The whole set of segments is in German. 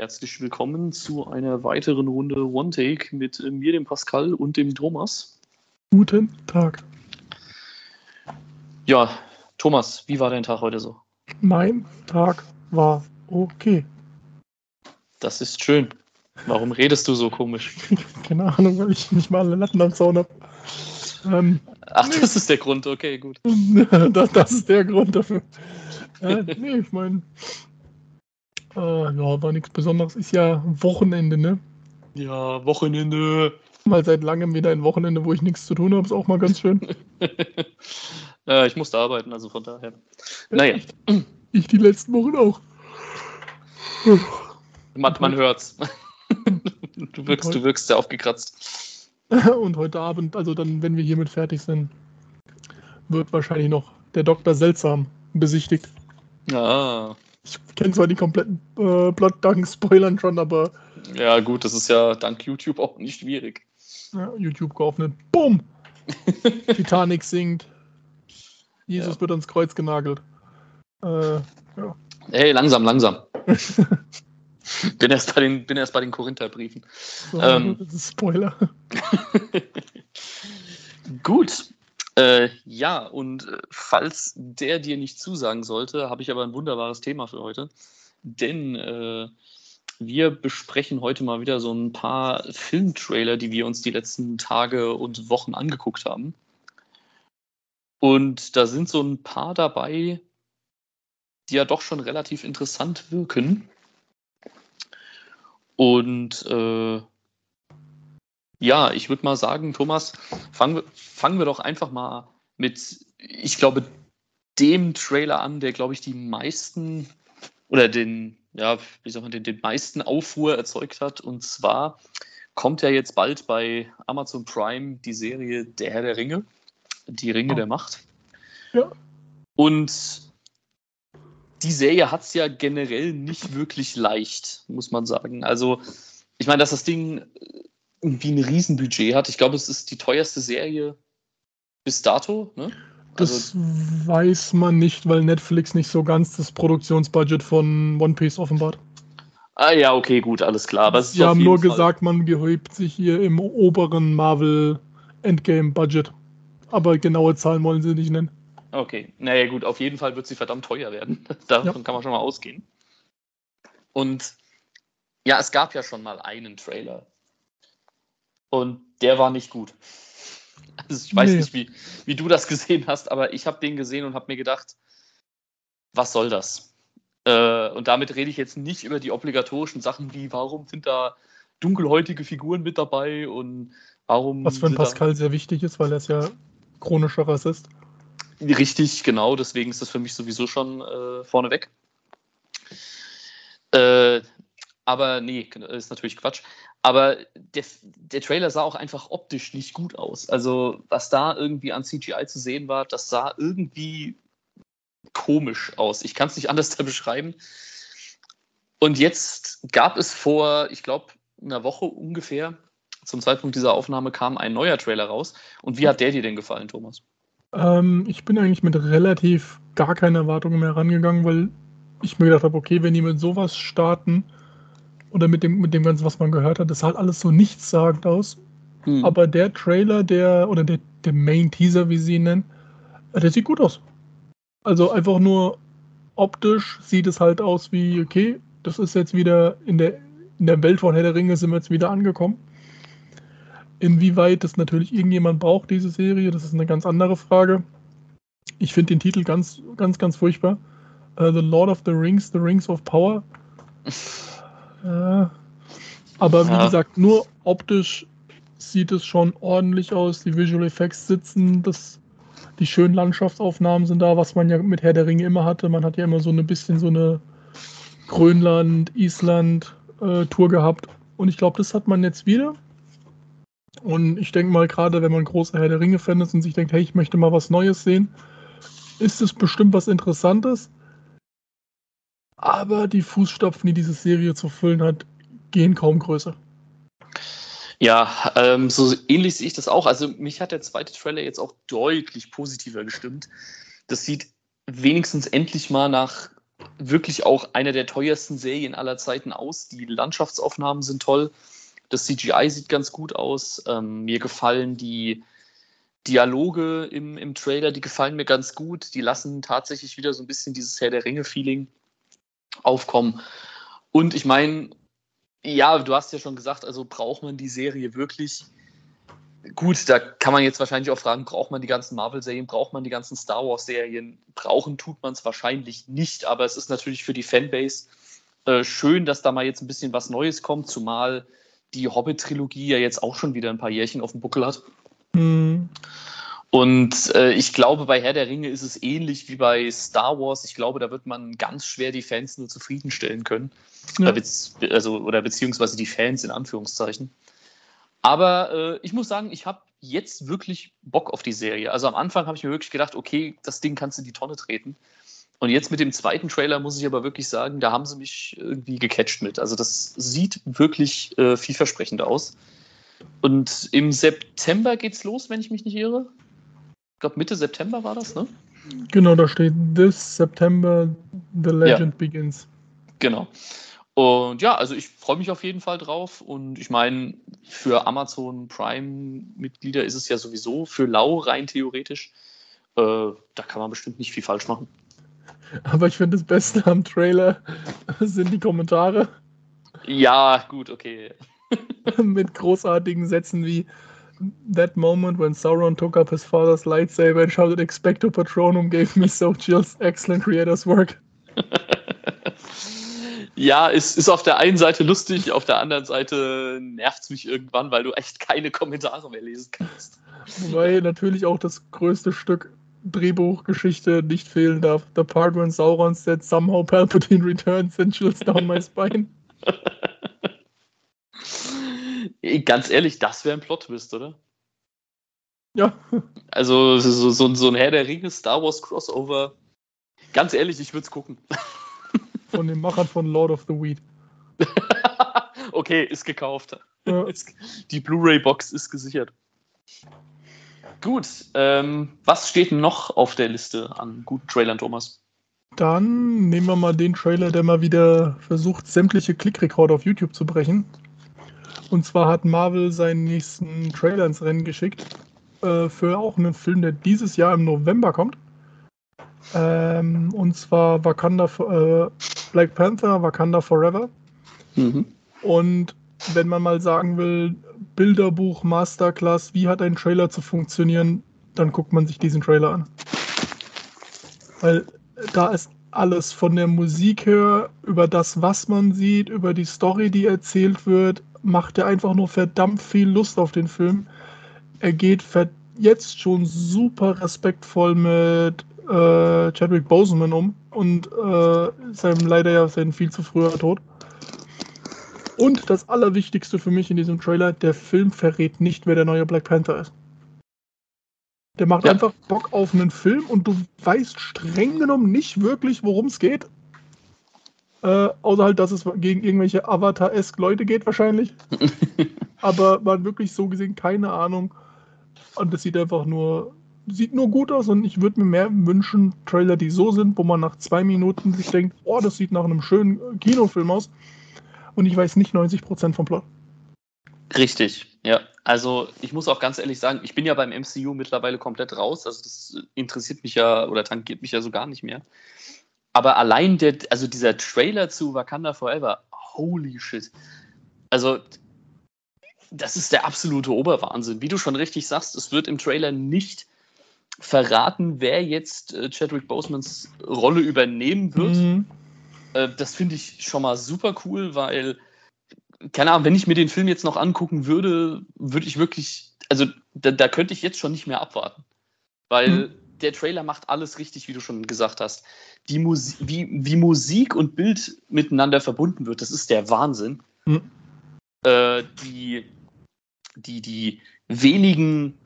herzlich willkommen zu einer weiteren Runde One Take mit mir, dem Pascal und dem Thomas. Guten Tag. Ja, Thomas, wie war dein Tag heute so? Mein Tag war okay. Das ist schön. Warum redest du so komisch? Keine Ahnung, weil ich nicht mal alle Latten am Zaun habe. Ähm, Ach, das ist der Grund, okay, gut. das, das, ist der Grund dafür. Äh, nee, ich meine, äh, ja, war nichts Besonderes. Ist ja Wochenende, ne? Ja, Wochenende. Mal seit langem wieder ein Wochenende, wo ich nichts zu tun habe, ist auch mal ganz schön. äh, ich musste arbeiten, also von daher. Naja. Ich, ich die letzten Wochen auch. Man, man hört's. du wirkst, du wirkst sehr aufgekratzt. Und heute Abend, also dann, wenn wir hiermit fertig sind, wird wahrscheinlich noch der Doktor seltsam besichtigt. Ah. Ich kenne zwar die kompletten äh, Plot-Dank-Spoilern schon, aber. Ja, gut, das ist ja dank YouTube auch nicht schwierig. Ja, YouTube geöffnet. Bumm! Titanic singt. Jesus ja. wird ans Kreuz genagelt. Äh, ja. Hey, langsam, langsam. bin, erst bei den, bin erst bei den Korintherbriefen. So, ähm, Spoiler. Gut. Äh, ja, und äh, falls der dir nicht zusagen sollte, habe ich aber ein wunderbares Thema für heute. Denn äh, wir besprechen heute mal wieder so ein paar Filmtrailer, die wir uns die letzten Tage und Wochen angeguckt haben. Und da sind so ein paar dabei, die ja doch schon relativ interessant wirken. Und äh, ja, ich würde mal sagen, Thomas, fangen wir, fangen wir doch einfach mal mit, ich glaube, dem Trailer an, der, glaube ich, die meisten oder den, ja, wie soll man den, den meisten Aufruhr erzeugt hat. Und zwar kommt ja jetzt bald bei Amazon Prime die Serie Der Herr der Ringe, die Ringe oh. der Macht. Ja. Und die Serie hat es ja generell nicht wirklich leicht, muss man sagen. Also, ich meine, dass das Ding irgendwie ein Riesenbudget hat. Ich glaube, es ist die teuerste Serie bis dato. Ne? Das also, weiß man nicht, weil Netflix nicht so ganz das Produktionsbudget von One Piece offenbart. Ah ja, okay, gut, alles klar. Aber Sie haben nur Fall gesagt, man gehäubt sich hier im oberen Marvel Endgame-Budget. Aber genaue Zahlen wollen sie nicht nennen. Okay, naja gut, auf jeden Fall wird sie verdammt teuer werden. Davon ja. kann man schon mal ausgehen. Und ja, es gab ja schon mal einen Trailer und der war nicht gut. Also ich weiß nee. nicht, wie, wie du das gesehen hast, aber ich habe den gesehen und habe mir gedacht, was soll das? Äh, und damit rede ich jetzt nicht über die obligatorischen Sachen wie, warum sind da dunkelhäutige Figuren mit dabei und warum. Was für ein Pascal sehr wichtig ist, weil er ist ja chronischer Rassist. Richtig, genau, deswegen ist das für mich sowieso schon äh, vorneweg. Äh, aber nee, ist natürlich Quatsch. Aber der, der Trailer sah auch einfach optisch nicht gut aus. Also, was da irgendwie an CGI zu sehen war, das sah irgendwie komisch aus. Ich kann es nicht anders da beschreiben. Und jetzt gab es vor, ich glaube, einer Woche ungefähr, zum Zeitpunkt dieser Aufnahme kam ein neuer Trailer raus. Und wie hat der dir denn gefallen, Thomas? Ähm, ich bin eigentlich mit relativ gar keinen Erwartungen mehr rangegangen, weil ich mir gedacht habe, okay, wenn die mit sowas starten, oder mit dem, mit dem Ganzen, was man gehört hat, das sah halt alles so nichtssagend aus. Hm. Aber der Trailer, der, oder der, der Main Teaser, wie sie ihn nennen, der sieht gut aus. Also einfach nur optisch sieht es halt aus wie, okay, das ist jetzt wieder in der, in der Welt von Herr der Ringe sind wir jetzt wieder angekommen. Inwieweit das natürlich irgendjemand braucht, diese Serie, das ist eine ganz andere Frage. Ich finde den Titel ganz, ganz, ganz furchtbar. Uh, the Lord of the Rings, The Rings of Power. Ja. Aber wie ja. gesagt, nur optisch sieht es schon ordentlich aus. Die Visual Effects sitzen, das, die schönen Landschaftsaufnahmen sind da, was man ja mit Herr der Ringe immer hatte. Man hat ja immer so ein bisschen so eine Grönland, Island äh, Tour gehabt. Und ich glaube, das hat man jetzt wieder. Und ich denke mal, gerade wenn man großer Herr der Ringe-Fan ist und sich denkt, hey, ich möchte mal was Neues sehen, ist es bestimmt was Interessantes. Aber die Fußstapfen, die diese Serie zu füllen hat, gehen kaum größer. Ja, ähm, so ähnlich sehe ich das auch. Also mich hat der zweite Trailer jetzt auch deutlich positiver gestimmt. Das sieht wenigstens endlich mal nach wirklich auch eine der teuersten Serien aller Zeiten aus. Die Landschaftsaufnahmen sind toll. Das CGI sieht ganz gut aus. Ähm, mir gefallen die Dialoge im, im Trailer, die gefallen mir ganz gut. Die lassen tatsächlich wieder so ein bisschen dieses Herr der Ringe-Feeling aufkommen. Und ich meine, ja, du hast ja schon gesagt, also braucht man die Serie wirklich? Gut, da kann man jetzt wahrscheinlich auch fragen, braucht man die ganzen Marvel-Serien, braucht man die ganzen Star Wars-Serien? Brauchen tut man es wahrscheinlich nicht, aber es ist natürlich für die Fanbase äh, schön, dass da mal jetzt ein bisschen was Neues kommt, zumal die Hobbit-Trilogie ja jetzt auch schon wieder ein paar Jährchen auf dem Buckel hat. Mhm. Und äh, ich glaube, bei Herr der Ringe ist es ähnlich wie bei Star Wars. Ich glaube, da wird man ganz schwer die Fans nur zufriedenstellen können. Ja. Also, oder beziehungsweise die Fans in Anführungszeichen. Aber äh, ich muss sagen, ich habe jetzt wirklich Bock auf die Serie. Also am Anfang habe ich mir wirklich gedacht, okay, das Ding kannst du in die Tonne treten. Und jetzt mit dem zweiten Trailer muss ich aber wirklich sagen, da haben sie mich irgendwie gecatcht mit. Also das sieht wirklich äh, vielversprechend aus. Und im September geht's los, wenn ich mich nicht irre ich glaube Mitte September war das, ne? Genau, da steht This September The Legend ja. Begins. Genau. Und ja, also ich freue mich auf jeden Fall drauf. Und ich meine, für Amazon Prime-Mitglieder ist es ja sowieso für lau rein theoretisch. Äh, da kann man bestimmt nicht viel falsch machen. Aber ich finde das Beste am Trailer sind die Kommentare. Ja, gut, okay. Mit großartigen Sätzen wie that moment when Sauron took up his father's lightsaber and shouted Expecto Patronum gave me so chills. Excellent creators work. ja, es ist auf der einen Seite lustig, auf der anderen Seite nervt es mich irgendwann, weil du echt keine Kommentare mehr lesen kannst. Wobei natürlich auch das größte Stück Drehbuchgeschichte nicht fehlen darf. The part when Sauron said somehow Palpatine returns and chills down my spine. Ganz ehrlich, das wäre ein Plot-Twist, oder? Ja. Also so, so, so ein Herr der Ringe Star Wars Crossover. Ganz ehrlich, ich würde es gucken. Von den Machern von Lord of the Weed. okay, ist gekauft. Ja. Die Blu-ray-Box ist gesichert. Gut, ähm, was steht noch auf der Liste an guten Trailern, Thomas? Dann nehmen wir mal den Trailer, der mal wieder versucht, sämtliche Klickrekorde auf YouTube zu brechen. Und zwar hat Marvel seinen nächsten Trailer ins Rennen geschickt äh, für auch einen Film, der dieses Jahr im November kommt. Ähm, und zwar Wakanda, äh, Black Panther, Wakanda Forever. Mhm. Und wenn man mal sagen will, Bilderbuch, Masterclass, wie hat ein Trailer zu funktionieren, dann guckt man sich diesen Trailer an. Weil da ist alles von der Musik her, über das, was man sieht, über die Story, die erzählt wird, macht er einfach nur verdammt viel Lust auf den Film. Er geht jetzt schon super respektvoll mit äh, Chadwick Boseman um und äh, seinem leider ja sein viel zu früher Tod. Und das Allerwichtigste für mich in diesem Trailer, der Film verrät nicht, wer der neue Black Panther ist. Der macht ja. einfach Bock auf einen Film und du weißt streng genommen nicht wirklich, worum es geht. Äh, außer halt, dass es gegen irgendwelche Avatar-esk Leute geht wahrscheinlich. Aber man hat wirklich so gesehen keine Ahnung. Und das sieht einfach nur, sieht nur gut aus und ich würde mir mehr wünschen, Trailer, die so sind, wo man nach zwei Minuten sich denkt, oh, das sieht nach einem schönen Kinofilm aus. Und ich weiß nicht 90% vom Plot. Richtig, ja. Also ich muss auch ganz ehrlich sagen, ich bin ja beim MCU mittlerweile komplett raus. Also das interessiert mich ja oder tangiert mich ja so gar nicht mehr. Aber allein der, also dieser Trailer zu Wakanda Forever, holy shit. Also, das ist der absolute Oberwahnsinn. Wie du schon richtig sagst, es wird im Trailer nicht verraten, wer jetzt äh, Chadwick Bosemans Rolle übernehmen wird. Mhm. Äh, das finde ich schon mal super cool, weil, keine Ahnung, wenn ich mir den Film jetzt noch angucken würde, würde ich wirklich, also da, da könnte ich jetzt schon nicht mehr abwarten. Weil mhm. der Trailer macht alles richtig, wie du schon gesagt hast die Musik, wie, wie Musik und Bild miteinander verbunden wird, das ist der Wahnsinn. Mhm. Äh, die, die, die wenigen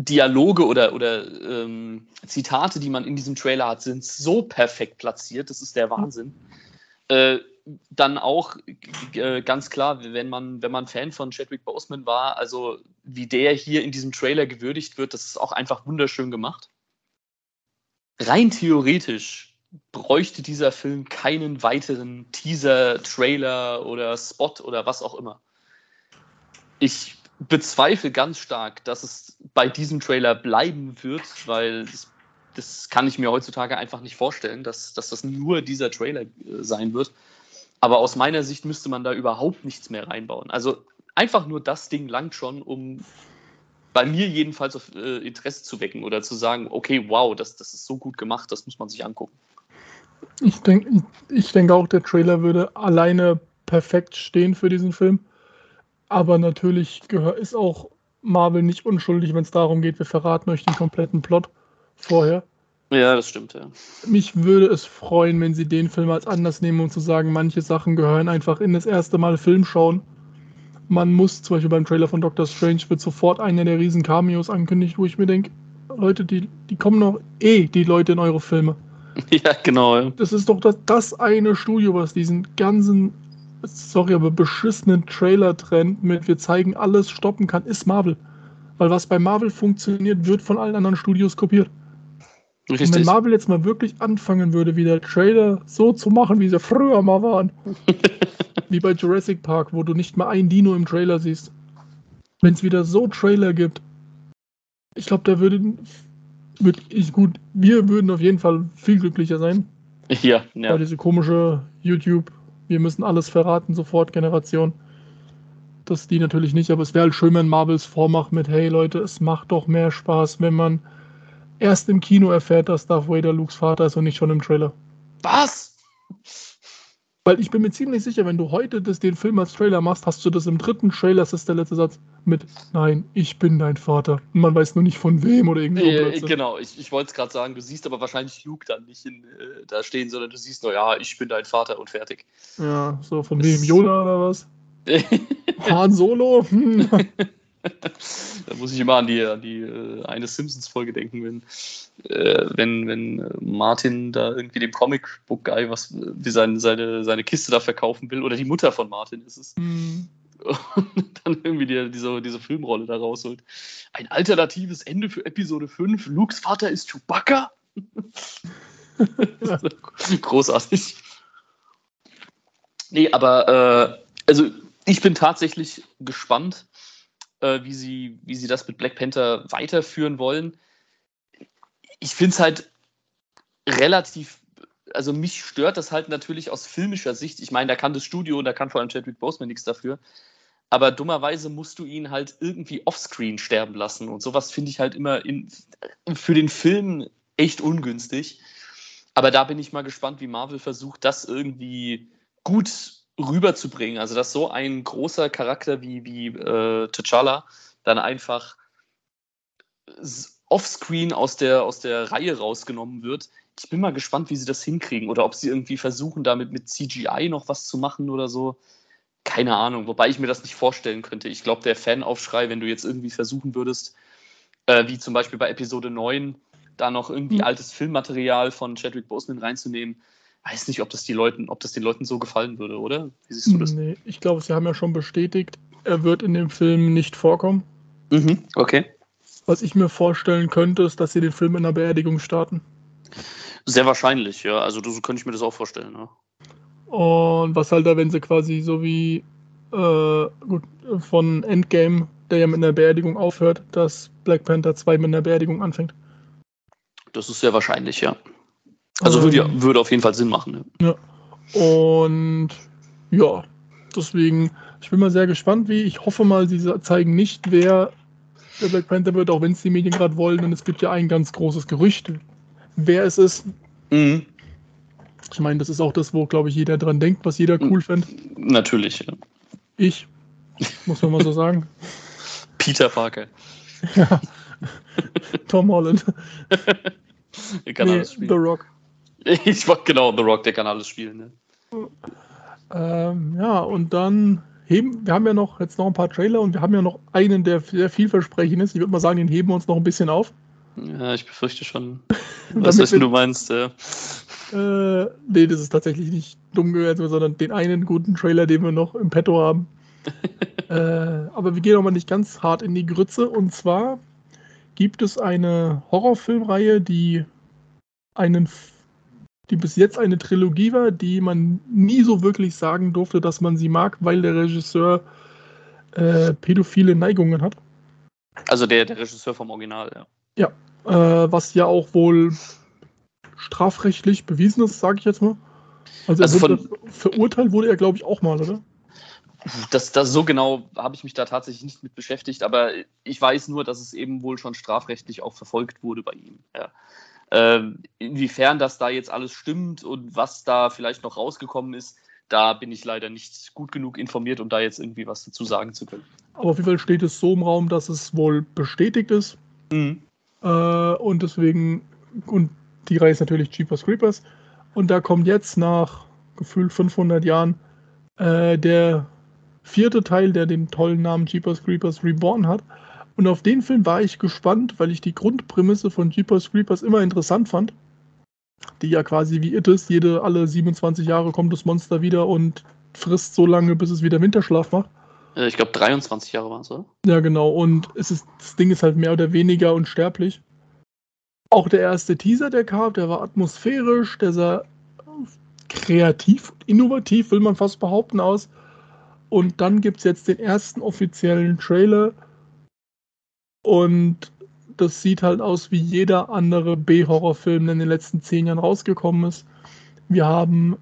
Dialoge oder, oder ähm, Zitate, die man in diesem Trailer hat, sind so perfekt platziert, das ist der Wahnsinn. Mhm. Äh, dann auch äh, ganz klar, wenn man, wenn man Fan von Chadwick Boseman war, also wie der hier in diesem Trailer gewürdigt wird, das ist auch einfach wunderschön gemacht rein theoretisch bräuchte dieser Film keinen weiteren Teaser, Trailer oder Spot oder was auch immer. Ich bezweifle ganz stark, dass es bei diesem Trailer bleiben wird, weil das, das kann ich mir heutzutage einfach nicht vorstellen, dass, dass das nur dieser Trailer äh, sein wird. Aber aus meiner Sicht müsste man da überhaupt nichts mehr reinbauen. Also einfach nur das Ding langt schon, um bei mir jedenfalls auf äh, Interesse zu wecken oder zu sagen, okay, wow, das, das ist so gut gemacht, das muss man sich angucken. Ich denke ich, denk auch, der Trailer würde alleine perfekt stehen für diesen Film. Aber natürlich ist auch Marvel nicht unschuldig, wenn es darum geht, wir verraten euch den kompletten Plot vorher. Ja, das stimmt, ja. Mich würde es freuen, wenn sie den Film als anders nehmen und zu sagen, manche Sachen gehören einfach in das erste Mal Film schauen. Man muss, zum Beispiel beim Trailer von Doctor Strange, wird sofort einer der riesen Cameos angekündigt, wo ich mir denke, Leute, die, die kommen noch eh, die Leute in eure Filme. Ja, genau. Ja. Das ist doch das, das eine Studio, was diesen ganzen, sorry, aber beschissenen Trailer-Trend mit wir zeigen alles stoppen kann, ist Marvel. Weil was bei Marvel funktioniert, wird von allen anderen Studios kopiert. Richtig. Und wenn Marvel jetzt mal wirklich anfangen würde, wieder Trailer so zu machen, wie sie früher mal waren. wie bei Jurassic Park, wo du nicht mal ein Dino im Trailer siehst. Wenn es wieder so Trailer gibt, ich glaube, da würde, würde ich gut, wir würden auf jeden Fall viel glücklicher sein. Ja, ja. Weil diese komische YouTube, wir müssen alles verraten, sofort Generation. Das die natürlich nicht, aber es wäre halt schön, wenn Marvels vormacht mit, hey Leute, es macht doch mehr Spaß, wenn man erst im Kino erfährt, dass Darth Vader Lukes Vater ist und nicht schon im Trailer. Was? Weil ich bin mir ziemlich sicher, wenn du heute das, den Film als Trailer machst, hast du das im dritten Trailer, das ist der letzte Satz, mit Nein, ich bin dein Vater. Und man weiß nur nicht von wem oder irgendwie. Äh, genau, ich, ich wollte es gerade sagen, du siehst aber wahrscheinlich Luke dann nicht in, äh, da stehen, sondern du siehst nur, ja, ich bin dein Vater und fertig. Ja, so von wem? Yoda oder was? Han Solo? Hm. da muss ich immer an die, an die äh, eine Simpsons-Folge denken, wenn, äh, wenn, wenn äh, Martin da irgendwie dem Comic-Book-Guy was wie seine, seine, seine Kiste da verkaufen will, oder die Mutter von Martin ist es. Mhm. Und dann irgendwie die, diese, diese Filmrolle da rausholt. Ein alternatives Ende für Episode 5. Lukes Vater ist Chewbacca. Großartig. Nee, aber äh, also ich bin tatsächlich gespannt, äh, wie, sie, wie sie das mit Black Panther weiterführen wollen. Ich finde es halt relativ, also mich stört das halt natürlich aus filmischer Sicht. Ich meine, da kann das Studio und da kann vor allem Chadwick Boseman nichts dafür. Aber dummerweise musst du ihn halt irgendwie offscreen sterben lassen. Und sowas finde ich halt immer in, für den Film echt ungünstig. Aber da bin ich mal gespannt, wie Marvel versucht, das irgendwie gut rüberzubringen. Also, dass so ein großer Charakter wie, wie äh, T'Challa dann einfach offscreen aus der, aus der Reihe rausgenommen wird. Ich bin mal gespannt, wie sie das hinkriegen oder ob sie irgendwie versuchen, damit mit CGI noch was zu machen oder so. Keine Ahnung, wobei ich mir das nicht vorstellen könnte. Ich glaube, der Fanaufschrei, wenn du jetzt irgendwie versuchen würdest, äh, wie zum Beispiel bei Episode 9, da noch irgendwie mhm. altes Filmmaterial von Chadwick Boseman reinzunehmen, weiß nicht, ob das, die Leuten, ob das den Leuten so gefallen würde, oder? Wie siehst du das? Nee, ich glaube, sie haben ja schon bestätigt, er wird in dem Film nicht vorkommen. Mhm, okay. Was ich mir vorstellen könnte, ist, dass sie den Film in einer Beerdigung starten. Sehr wahrscheinlich, ja. Also so könnte ich mir das auch vorstellen, ja. Und was halt da, wenn sie quasi so wie äh, gut, von Endgame, der ja mit einer Beerdigung aufhört, dass Black Panther 2 mit einer Beerdigung anfängt. Das ist sehr wahrscheinlich, ja. Also würde, ähm, würde auf jeden Fall Sinn machen. Ja. ja. Und ja, deswegen, ich bin mal sehr gespannt, wie. Ich hoffe mal, sie zeigen nicht, wer der Black Panther wird, auch wenn es die Medien gerade wollen. Und es gibt ja ein ganz großes Gerücht, wer es ist. Mhm. Ich meine, das ist auch das, wo, glaube ich, jeder dran denkt, was jeder cool fände. Natürlich, ja. Ich, muss man mal so sagen. Peter Parker. Ja. Tom Holland. Nee. The Rock. Ich wollte genau The Rock, der kann alles spielen. Ne? Ähm, ja, und dann heben, wir haben ja noch jetzt noch ein paar Trailer und wir haben ja noch einen, der sehr vielversprechend ist. Ich würde mal sagen, den heben wir uns noch ein bisschen auf. Ja, ich befürchte schon. Was ist, du meinst? Äh, nee, das ist tatsächlich nicht dumm gehört, sondern den einen guten Trailer, den wir noch im Petto haben. äh, aber wir gehen auch mal nicht ganz hart in die Grütze. Und zwar gibt es eine Horrorfilmreihe, die einen die bis jetzt eine Trilogie war, die man nie so wirklich sagen durfte, dass man sie mag, weil der Regisseur äh, pädophile Neigungen hat. Also der, der Regisseur vom Original, ja. Ja, äh, was ja auch wohl strafrechtlich bewiesen ist, sage ich jetzt mal. Also, also wurde, von, verurteilt wurde er, glaube ich, auch mal, oder? Das, das so genau habe ich mich da tatsächlich nicht mit beschäftigt, aber ich weiß nur, dass es eben wohl schon strafrechtlich auch verfolgt wurde bei ihm. Ja. Ähm, inwiefern das da jetzt alles stimmt und was da vielleicht noch rausgekommen ist, da bin ich leider nicht gut genug informiert, um da jetzt irgendwie was dazu sagen zu können. Aber auf jeden Fall steht es so im Raum, dass es wohl bestätigt ist. Mhm. Äh, und deswegen, und die Reihe ist natürlich Jeepers Creepers. Und da kommt jetzt nach gefühlt 500 Jahren äh, der vierte Teil, der den tollen Namen Jeepers Creepers Reborn hat. Und auf den Film war ich gespannt, weil ich die Grundprämisse von Jeepers Creepers immer interessant fand. Die ja quasi wie It ist, jede alle 27 Jahre kommt das Monster wieder und frisst so lange, bis es wieder Winterschlaf macht. Ich glaube 23 Jahre waren es, oder? Ja, genau. Und es ist, das Ding ist halt mehr oder weniger unsterblich. Auch der erste Teaser, der kam, der war atmosphärisch, der sah kreativ, innovativ, will man fast behaupten, aus. Und dann gibt es jetzt den ersten offiziellen Trailer. Und das sieht halt aus wie jeder andere B-Horrorfilm, der in den letzten zehn Jahren rausgekommen ist. Wir haben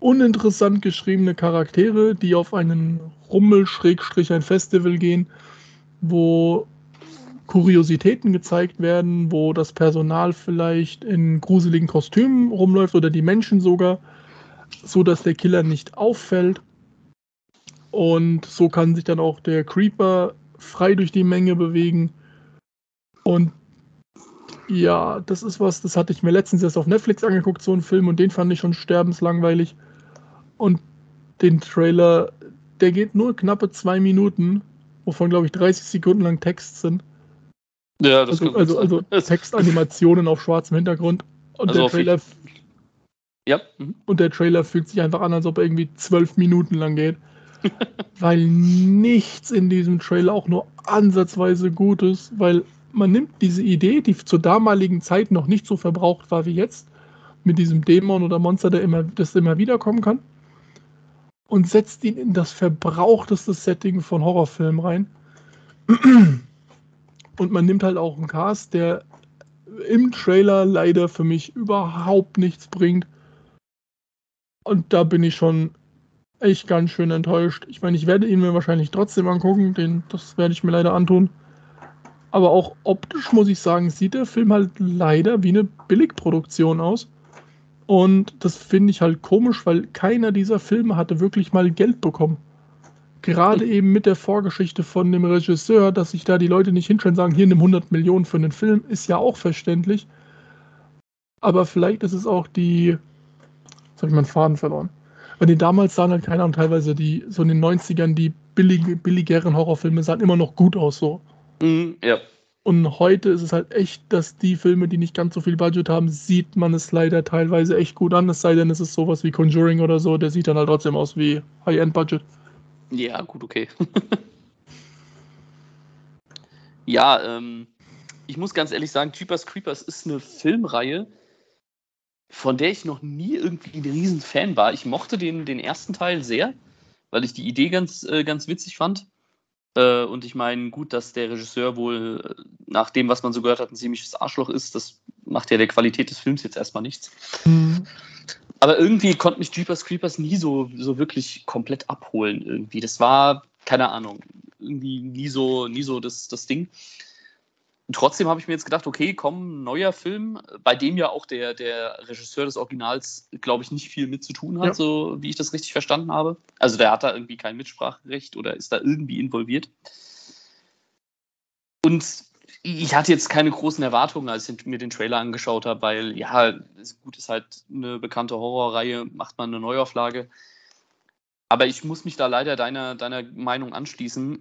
uninteressant geschriebene Charaktere, die auf einen Rummel, Schrägstrich, ein Festival gehen, wo Kuriositäten gezeigt werden, wo das Personal vielleicht in gruseligen Kostümen rumläuft oder die Menschen sogar, so dass der Killer nicht auffällt. Und so kann sich dann auch der Creeper frei durch die Menge bewegen. Und ja, das ist was, das hatte ich mir letztens erst auf Netflix angeguckt, so einen Film, und den fand ich schon sterbenslangweilig. Und den Trailer, der geht nur knappe zwei Minuten, wovon, glaube ich, 30 Sekunden lang Text sind. Ja, das also, also, also Textanimationen auf schwarzem Hintergrund. Und also der Trailer. Ja. Mhm. Und der Trailer fühlt sich einfach an, als ob er irgendwie zwölf Minuten lang geht. weil nichts in diesem Trailer auch nur ansatzweise gut ist, weil man nimmt diese Idee, die zur damaligen Zeit noch nicht so verbraucht war wie jetzt, mit diesem Dämon oder Monster, der immer, das immer wiederkommen kann, und setzt ihn in das verbrauchteste Setting von Horrorfilmen rein. Und man nimmt halt auch einen Cast, der im Trailer leider für mich überhaupt nichts bringt. Und da bin ich schon echt ganz schön enttäuscht. Ich meine, ich werde ihn mir wahrscheinlich trotzdem angucken, den, das werde ich mir leider antun. Aber auch optisch muss ich sagen, sieht der Film halt leider wie eine Billigproduktion aus. Und das finde ich halt komisch, weil keiner dieser Filme hatte wirklich mal Geld bekommen gerade eben mit der Vorgeschichte von dem Regisseur, dass sich da die Leute nicht hinstellen und sagen, hier nimm 100 Millionen für einen Film, ist ja auch verständlich. Aber vielleicht ist es auch die, jetzt habe ich meinen Faden verloren. Weil die damals sahen halt keine Ahnung, teilweise die, so in den 90ern, die billige, billigeren Horrorfilme sahen immer noch gut aus, so. Mm, ja. Und heute ist es halt echt, dass die Filme, die nicht ganz so viel Budget haben, sieht man es leider teilweise echt gut an. Es sei denn, es ist sowas wie Conjuring oder so, der sieht dann halt trotzdem aus wie High-End-Budget. Ja, gut, okay. ja, ähm, ich muss ganz ehrlich sagen, Jeepers Creepers ist eine Filmreihe, von der ich noch nie irgendwie ein Riesenfan war. Ich mochte den, den ersten Teil sehr, weil ich die Idee ganz, äh, ganz witzig fand. Äh, und ich meine, gut, dass der Regisseur wohl äh, nach dem, was man so gehört hat, ein ziemliches Arschloch ist, das macht ja der Qualität des Films jetzt erstmal nichts. Mhm. Aber irgendwie konnte mich Jeepers Creepers nie so, so wirklich komplett abholen. Irgendwie. Das war, keine Ahnung, irgendwie nie so, nie so das, das Ding. Trotzdem habe ich mir jetzt gedacht, okay, komm, neuer Film, bei dem ja auch der, der Regisseur des Originals, glaube ich, nicht viel mit zu tun hat, ja. so wie ich das richtig verstanden habe. Also der hat da irgendwie kein Mitspracherecht oder ist da irgendwie involviert. Und ich hatte jetzt keine großen Erwartungen, als ich mir den Trailer angeschaut habe, weil ja, gut, ist halt eine bekannte Horrorreihe, macht man eine Neuauflage. Aber ich muss mich da leider deiner, deiner Meinung anschließen.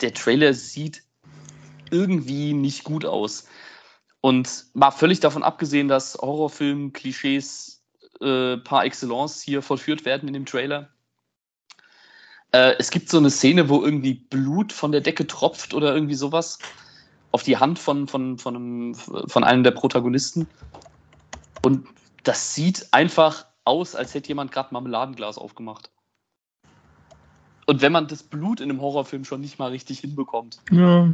Der Trailer sieht irgendwie nicht gut aus. Und mal völlig davon abgesehen, dass Horrorfilm-Klischees äh, par excellence hier vollführt werden in dem Trailer. Äh, es gibt so eine Szene, wo irgendwie Blut von der Decke tropft oder irgendwie sowas auf die Hand von, von, von, einem, von einem der Protagonisten. Und das sieht einfach aus, als hätte jemand gerade Marmeladenglas aufgemacht. Und wenn man das Blut in einem Horrorfilm schon nicht mal richtig hinbekommt, Ja.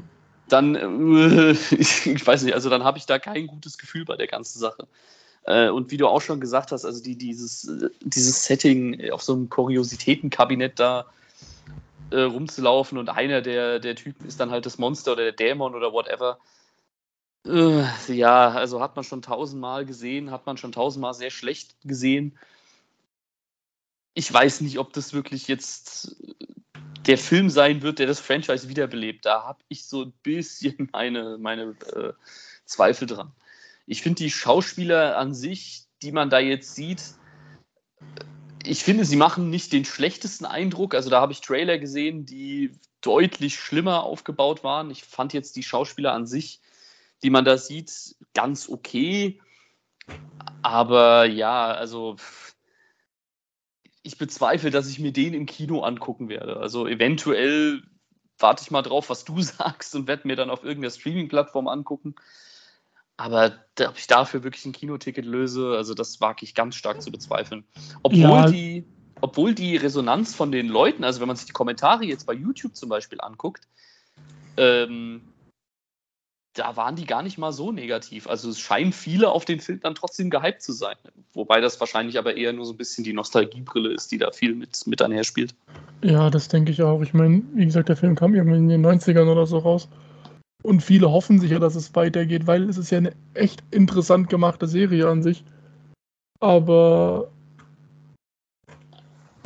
Dann, äh, ich, weiß nicht, also dann habe ich da kein gutes Gefühl bei der ganzen Sache. Äh, und wie du auch schon gesagt hast, also die, dieses, äh, dieses Setting auf so einem Kuriositätenkabinett da äh, rumzulaufen und einer der, der Typen ist dann halt das Monster oder der Dämon oder whatever. Ja, also hat man schon tausendmal gesehen, hat man schon tausendmal sehr schlecht gesehen. Ich weiß nicht, ob das wirklich jetzt der Film sein wird, der das Franchise wiederbelebt. Da habe ich so ein bisschen meine, meine äh, Zweifel dran. Ich finde die Schauspieler an sich, die man da jetzt sieht, ich finde, sie machen nicht den schlechtesten Eindruck. Also da habe ich Trailer gesehen, die deutlich schlimmer aufgebaut waren. Ich fand jetzt die Schauspieler an sich, die man da sieht, ganz okay. Aber ja, also ich bezweifle, dass ich mir den im Kino angucken werde. Also eventuell warte ich mal drauf, was du sagst und werde mir dann auf irgendeiner Streaming-Plattform angucken. Aber ob ich dafür wirklich ein Kinoticket löse, also das wage ich ganz stark zu bezweifeln. Obwohl, Ja. die, obwohl die Resonanz von den Leuten, also wenn man sich die Kommentare jetzt bei YouTube zum Beispiel anguckt, ähm, da waren die gar nicht mal so negativ. Also es scheinen viele auf den Film dann trotzdem gehypt zu sein. Wobei das wahrscheinlich aber eher nur so ein bisschen die Nostalgiebrille ist, die da viel mit, mit einherspielt. Ja, das denke ich auch. Ich meine, wie gesagt, der Film kam irgendwann in den 90ern oder so raus. Und viele hoffen sicher, dass es weitergeht, weil es ist ja eine echt interessant gemachte Serie an sich. Aber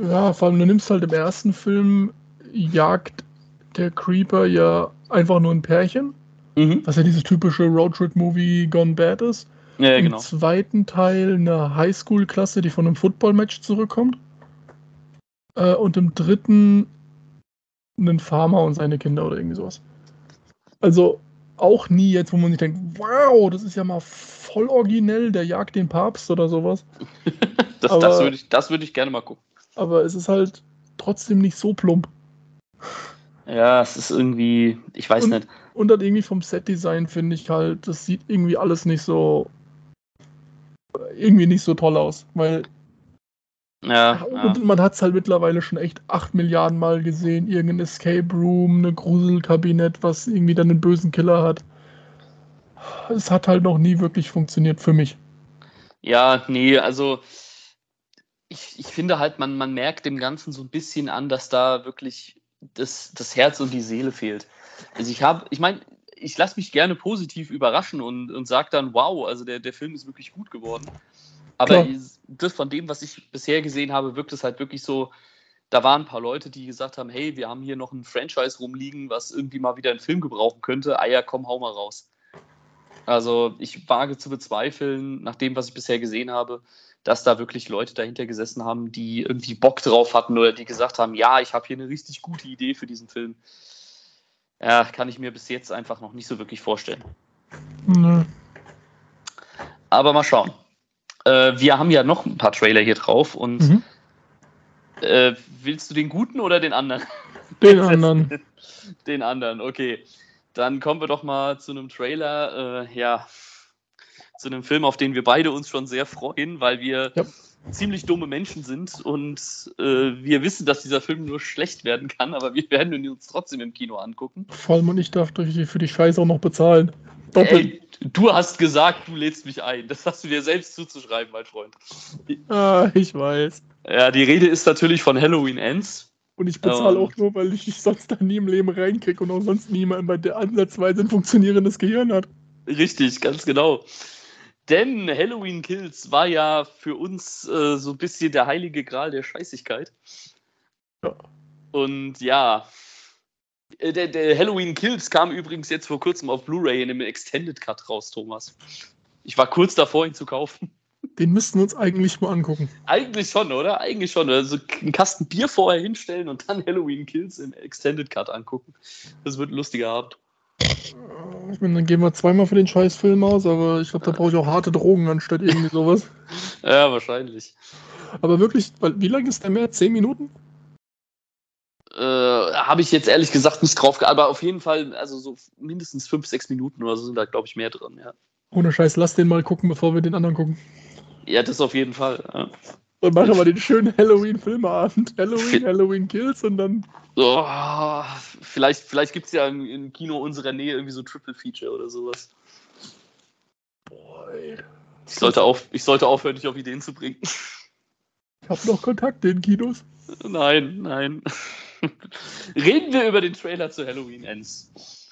ja, vor allem du nimmst halt im ersten Film, jagt der Creeper ja einfach nur ein Pärchen, Mhm. was ja dieses typische Roadtrip-Movie Gone Bad ist. Ja, Im genau. zweiten Teil eine Highschool-Klasse, die von einem Football-Match zurückkommt. Äh, und im dritten einen Farmer und seine Kinder oder irgendwie sowas. Also auch nie jetzt, wo man sich denkt, wow, das ist ja mal voll originell, der jagt den Papst oder sowas. Das, aber- das würde ich, das würd ich gerne mal gucken. Aber es ist halt trotzdem nicht so plump. Ja, es ist irgendwie, ich weiß Und- nicht. Und dann irgendwie vom Set-Design finde ich halt, das sieht irgendwie alles nicht so irgendwie nicht so toll aus, weil Ja, ja. Und man hat es halt mittlerweile schon echt 8 Milliarden Mal gesehen. Irgendein Escape Room, eine Gruselkabinett, was irgendwie dann einen bösen Killer hat. Es hat halt noch nie wirklich funktioniert für mich. Ja, nee, also ich, ich finde halt, man, man merkt dem Ganzen so ein bisschen an, dass da wirklich das, das Herz und die Seele fehlt. Also ich habe, ich meine, ich lasse mich gerne positiv überraschen und, und sage dann, wow, also der, der Film ist wirklich gut geworden. Aber Klar. das von dem, was ich bisher gesehen habe, wirkt es halt wirklich so, da waren ein paar Leute, die gesagt haben, hey, wir haben hier noch ein Franchise rumliegen, was irgendwie mal wieder einen Film gebrauchen könnte. Ah ja, komm, hau mal raus. Also ich wage zu bezweifeln, nach dem, was ich bisher gesehen habe, dass da wirklich Leute dahinter gesessen haben, die irgendwie Bock drauf hatten oder die gesagt haben, ja, ich habe hier eine richtig gute Idee für diesen Film. Ja, kann ich mir bis jetzt einfach noch nicht so wirklich vorstellen. Nö. Aber mal schauen. Äh, wir haben ja noch ein paar Trailer hier drauf und Mhm. äh, willst du den guten oder den anderen? Den anderen. Den anderen, okay. Dann kommen wir doch mal zu einem Trailer, äh, ja, zu einem Film, auf den wir beide uns schon sehr freuen, weil wir Ja. Ziemlich dumme Menschen sind und äh, wir wissen, dass dieser Film nur schlecht werden kann, aber wir werden ihn uns trotzdem im Kino angucken. Vor allem und ich darf durch- für die Scheiße auch noch bezahlen. Doppelt. Ey, du hast gesagt, du lädst mich ein. Das hast du dir selbst zuzuschreiben, mein Freund. Ah, ich weiß. Ja, die Rede ist natürlich von Halloween Ends. Und ich bezahle Ähm. auch nur, weil ich sonst da nie im Leben reinkriege und auch sonst niemand bei der ansatzweise ein funktionierendes Gehirn hat. Richtig, ganz genau. Denn Halloween Kills war ja für uns äh, so ein bisschen der heilige Gral der Scheißigkeit. Ja. Und ja, äh, der, der Halloween Kills kam übrigens jetzt vor kurzem auf Blu-ray in einem Extended Cut raus, Thomas. Ich war kurz davor, ihn zu kaufen. Den müssten wir uns eigentlich mal angucken. Eigentlich schon, oder? Eigentlich schon. Also einen Kasten Bier vorher hinstellen und dann Halloween Kills im Extended Cut angucken. Das wird ein lustiger Abend. Ich meine, dann gehen wir zweimal für den Scheißfilm aus, aber ich glaube, da brauche ich auch harte Drogen anstatt irgendwie sowas. Ja, wahrscheinlich. Aber wirklich, wie lang ist der mehr? Zehn Minuten? Äh, Habe ich jetzt ehrlich gesagt nicht drauf geachtet, aber auf jeden Fall, also so mindestens fünf, sechs Minuten oder so sind da, glaube ich, mehr drin, ja. Ohne Scheiß, lass den mal gucken, bevor wir den anderen gucken. Ja, das auf jeden Fall. Ja. Und machen wir den schönen Halloween-Filmabend. Halloween, Halloween Kills und dann. Oh, vielleicht vielleicht gibt es ja im Kino unserer Nähe irgendwie so Triple Feature oder sowas. Boah, ey. Ich sollte, auf, ich sollte aufhören, dich auf Ideen zu bringen. Ich habe noch Kontakte in Kinos. Nein, nein. Reden wir über den Trailer zu Halloween Ends.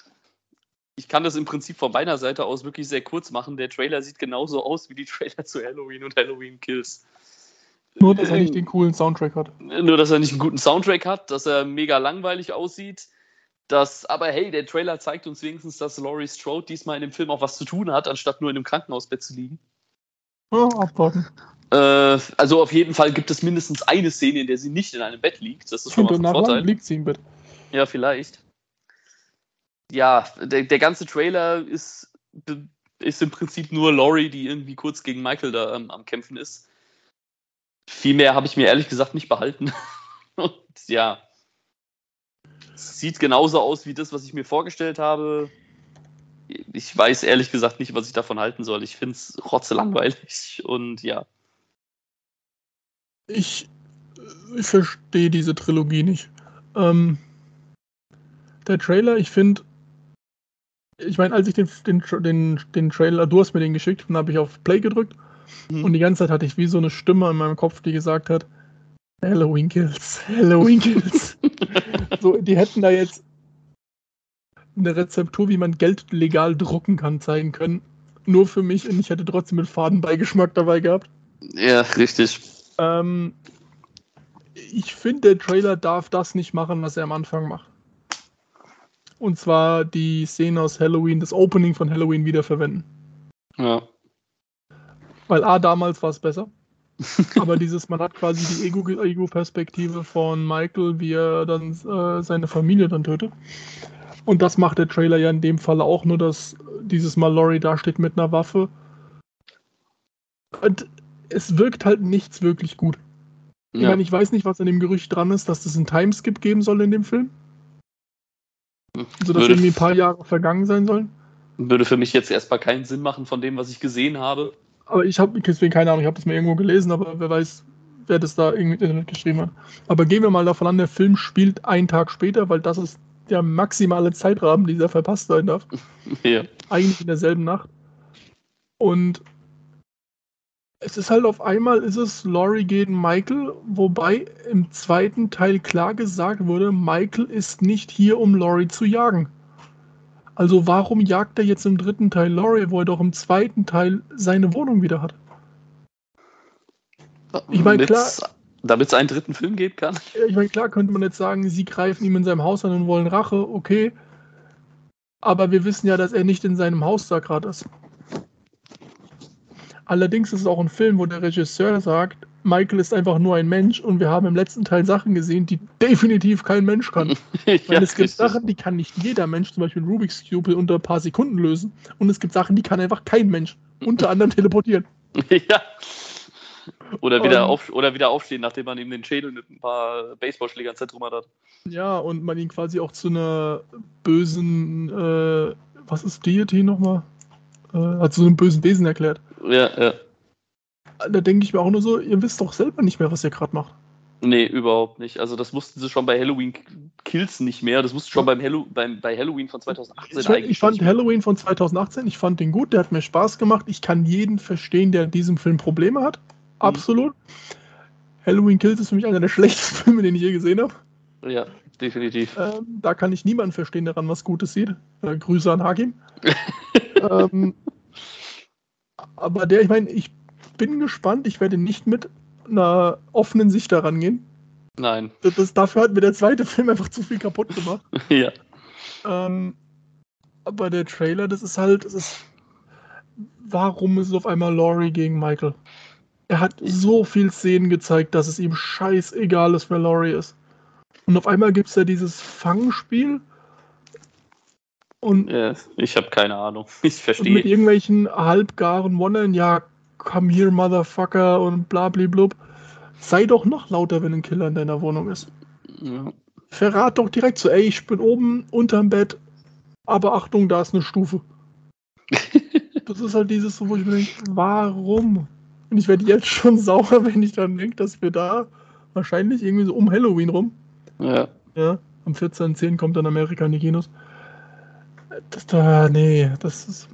Ich kann das im Prinzip von meiner Seite aus wirklich sehr kurz machen. Der Trailer sieht genauso aus wie die Trailer zu Halloween und Halloween Kills. Nur, dass er nicht den coolen Soundtrack hat. Nur, dass er nicht einen guten Soundtrack hat, dass er mega langweilig aussieht. Dass, aber hey, der Trailer zeigt uns wenigstens, dass Laurie Strode diesmal in dem Film auch was zu tun hat, anstatt nur in einem Krankenhausbett zu liegen. Ja, abwarten. Äh, also auf jeden Fall gibt es mindestens eine Szene, in der sie nicht in einem Bett liegt. Das ist schon mal ein Vorteil. liegt sie im Bett. Ja, vielleicht. Ja, der, der ganze Trailer ist, ist im Prinzip nur Laurie, die irgendwie kurz gegen Michael da ähm, am Kämpfen ist. Viel mehr habe ich mir ehrlich gesagt nicht behalten. Und ja, sieht genauso aus wie das, was ich mir vorgestellt habe. Ich weiß ehrlich gesagt nicht, was ich davon halten soll. Ich finde es rotzelangweilig und ja. Ich, ich verstehe diese Trilogie nicht. Ähm, der Trailer, ich finde, ich meine, als ich den, den, den, den Trailer, du hast mir den geschickt, dann habe ich auf Play gedrückt mhm. und die ganze Zeit hatte ich wie so eine Stimme in meinem Kopf, die gesagt hat, Halloween Kills, Halloween Kills. so, die hätten da jetzt eine Rezeptur, wie man Geld legal drucken kann, zeigen können. Nur für mich und ich hätte trotzdem mit Fadenbeigeschmack dabei gehabt. Ja, richtig. Ähm, ich finde, der Trailer darf das nicht machen, was er am Anfang macht. Und zwar die Szene aus Halloween, das Opening von Halloween wiederverwenden. Ja. Weil A, damals war es besser. aber dieses, man hat quasi die Ego-Perspektive von Michael, wie er dann äh, seine Familie dann tötet. Und das macht der Trailer ja in dem Fall auch, nur dass dieses Mal Laurie da steht mit einer Waffe. Und es wirkt halt nichts wirklich gut. Ich meine, ich weiß nicht, was an dem Gerücht dran ist, dass es einen Timeskip geben soll in dem Film. Also, dass irgendwie ein paar Jahre vergangen sein sollen. Würde für mich jetzt erstmal keinen Sinn machen von dem, was ich gesehen habe. Aber ich habe deswegen keine Ahnung, ich habe das mal irgendwo gelesen, aber wer weiß, wer das da irgendwie im Internet geschrieben hat. Aber gehen wir mal davon an, der Film spielt einen Tag später, weil das ist der maximale Zeitrahmen, dieser verpasst sein darf. Ja. Eigentlich in derselben Nacht. Und es ist halt auf einmal, ist es Laurie gegen Michael, wobei im zweiten Teil klar gesagt wurde, Michael ist nicht hier, um Laurie zu jagen. Also warum jagt er jetzt im dritten Teil Laurie, wo er doch im zweiten Teil seine Wohnung wieder hat? Ich meine, klar. Damit es einen dritten Film geben kann. Ich meine, klar könnte man jetzt sagen, sie greifen ihm in seinem Haus an und wollen Rache, okay. Aber wir wissen ja, dass er nicht in seinem Haus da gerade ist. Allerdings ist es auch ein Film, wo der Regisseur sagt, Michael ist einfach nur ein Mensch und wir haben im letzten Teil Sachen gesehen, die definitiv kein Mensch kann. ja, Weil es gibt Sachen, die kann nicht jeder Mensch, zum Beispiel Rubik's Cube, unter ein paar Sekunden lösen. Und es gibt Sachen, die kann einfach kein Mensch, unter anderem teleportieren. ja. Oder wieder, um, auf, oder wieder aufstehen, nachdem man ihm den Schädel mit ein paar Baseballschlägern zertrümmert hat. Ja, und man ihn quasi auch zu einer bösen, äh, was ist Deity nochmal? Äh, hat zu einem bösen Wesen erklärt. Ja, ja. Da denke ich mir auch nur so, ihr wisst doch selber nicht mehr, was ihr gerade macht. Nee, überhaupt nicht. Also das wussten sie schon bei Halloween Kills nicht mehr. Das wussten schon beim, Hallo beim bei Halloween von 2018 ich, eigentlich. Ich fand Halloween von 2018, ich fand den gut, der hat mir Spaß gemacht. Ich kann jeden verstehen, der in diesem Film Probleme hat. Mhm. Absolut. Mhm. Halloween Kills ist für mich einer der schlechtesten Filme, den ich je gesehen habe. Ja, definitiv. Ähm, da kann ich niemanden verstehen, der daran was Gutes sieht. Äh, Grüße an Hakim. ähm, aber der, ich meine, ich bin gespannt. Ich werde nicht mit einer offenen Sicht daran gehen. Nein. Das, das, dafür hat mir der zweite Film einfach zu viel kaputt gemacht. ja. Ähm, aber der Trailer, das ist halt, das ist, warum ist es auf einmal Laurie gegen Michael? Er hat so viel Szenen gezeigt, dass es ihm scheißegal ist, wer Laurie ist. Und auf einmal gibt es ja dieses Fangspiel, und ja, ich habe keine Ahnung. Ich verstehe. Mit irgendwelchen halbgaren Wondern, ja, come here, Motherfucker und blablablub. Sei doch noch lauter, wenn ein Killer in deiner Wohnung ist. Ja. Verrat doch direkt so, ey, ich bin oben unterm Bett, aber Achtung, da ist eine Stufe. das ist halt dieses, wo ich mir denke, warum? Und ich werde jetzt schon sauer, wenn ich dann denke, dass wir da wahrscheinlich irgendwie so um Halloween rum. Ja. Ja, am 14.10. kommt dann Amerika in die Kinos. Das da, nee, das ist.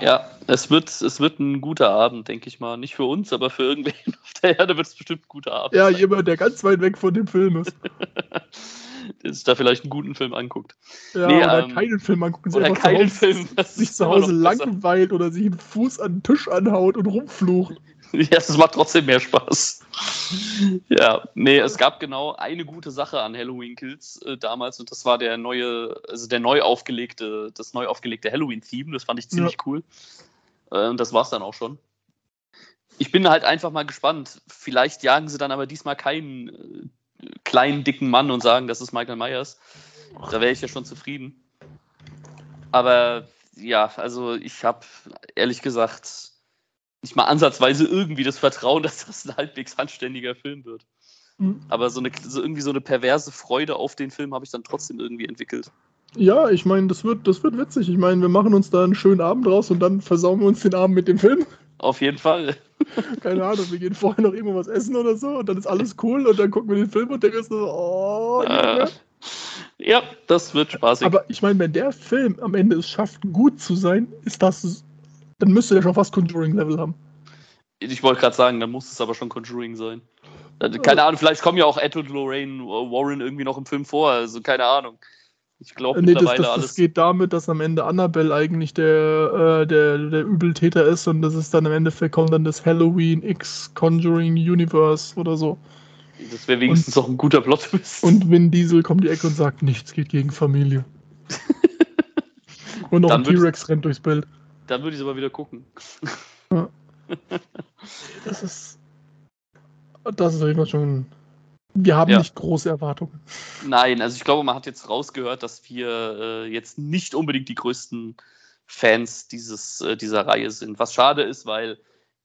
Ja, es wird, es wird ein guter Abend, denke ich mal. Nicht für uns, aber für irgendwen auf der Erde wird es bestimmt ein guter Abend. Ja, jemand, der ganz weit weg von dem Film ist. der sich da vielleicht einen guten Film anguckt. Ja, nee, oder ähm, keinen Film angucken. Oder keinen Film. sich zu Hause langweilt oder sich einen Fuß an den Tisch anhaut und rumflucht. Ja, es macht trotzdem mehr Spaß. ja, nee, es gab genau eine gute Sache an Halloween Kills äh, damals und das war der neue, also der neu aufgelegte, das neu aufgelegte Halloween-Theme. Das fand ich ziemlich ja. cool. Äh, und das war's dann auch schon. Ich bin halt einfach mal gespannt. Vielleicht jagen sie dann aber diesmal keinen äh, kleinen, dicken Mann und sagen, das ist Michael Myers. Da wäre ich ja schon zufrieden. Aber ja, also ich habe ehrlich gesagt nicht mal ansatzweise irgendwie das Vertrauen, dass das ein halbwegs anständiger Film wird. Mhm. Aber so eine so irgendwie so eine perverse Freude auf den Film habe ich dann trotzdem irgendwie entwickelt. Ja, ich meine, das wird, das wird witzig. Ich meine, wir machen uns da einen schönen Abend raus und dann versauen wir uns den Abend mit dem Film. Auf jeden Fall. Keine Ahnung, wir gehen vorher noch irgendwo was essen oder so und dann ist alles cool und dann gucken wir den Film und der ist so, oh, äh, Ja, das wird spaßig. Aber ich meine, wenn der Film am Ende es schafft, gut zu sein, ist das dann müsste der schon fast Conjuring-Level haben. Ich wollte gerade sagen, dann muss es aber schon Conjuring sein. Keine Ahnung, vielleicht kommen ja auch Ed und Lorraine Warren irgendwie noch im Film vor, also keine Ahnung. Ich glaube nee, mittlerweile das, das, alles. Das geht damit, dass am Ende Annabelle eigentlich der, äh, der, der Übeltäter ist und das ist dann im Endeffekt kommt dann das Halloween X Conjuring Universe oder so. Das wäre wenigstens und, auch ein guter Plot. Und Vin Diesel kommt die Ecke und sagt, nichts geht gegen Familie. und noch ein T-Rex rennt durchs Bild. Dann würde ich es aber wieder gucken. Ja. das ist. Das ist immer schon. Wir haben ja. nicht große Erwartungen. Nein, also ich glaube, man hat jetzt rausgehört, dass wir äh, jetzt nicht unbedingt die größten Fans dieses, äh, dieser Reihe sind. Was schade ist, weil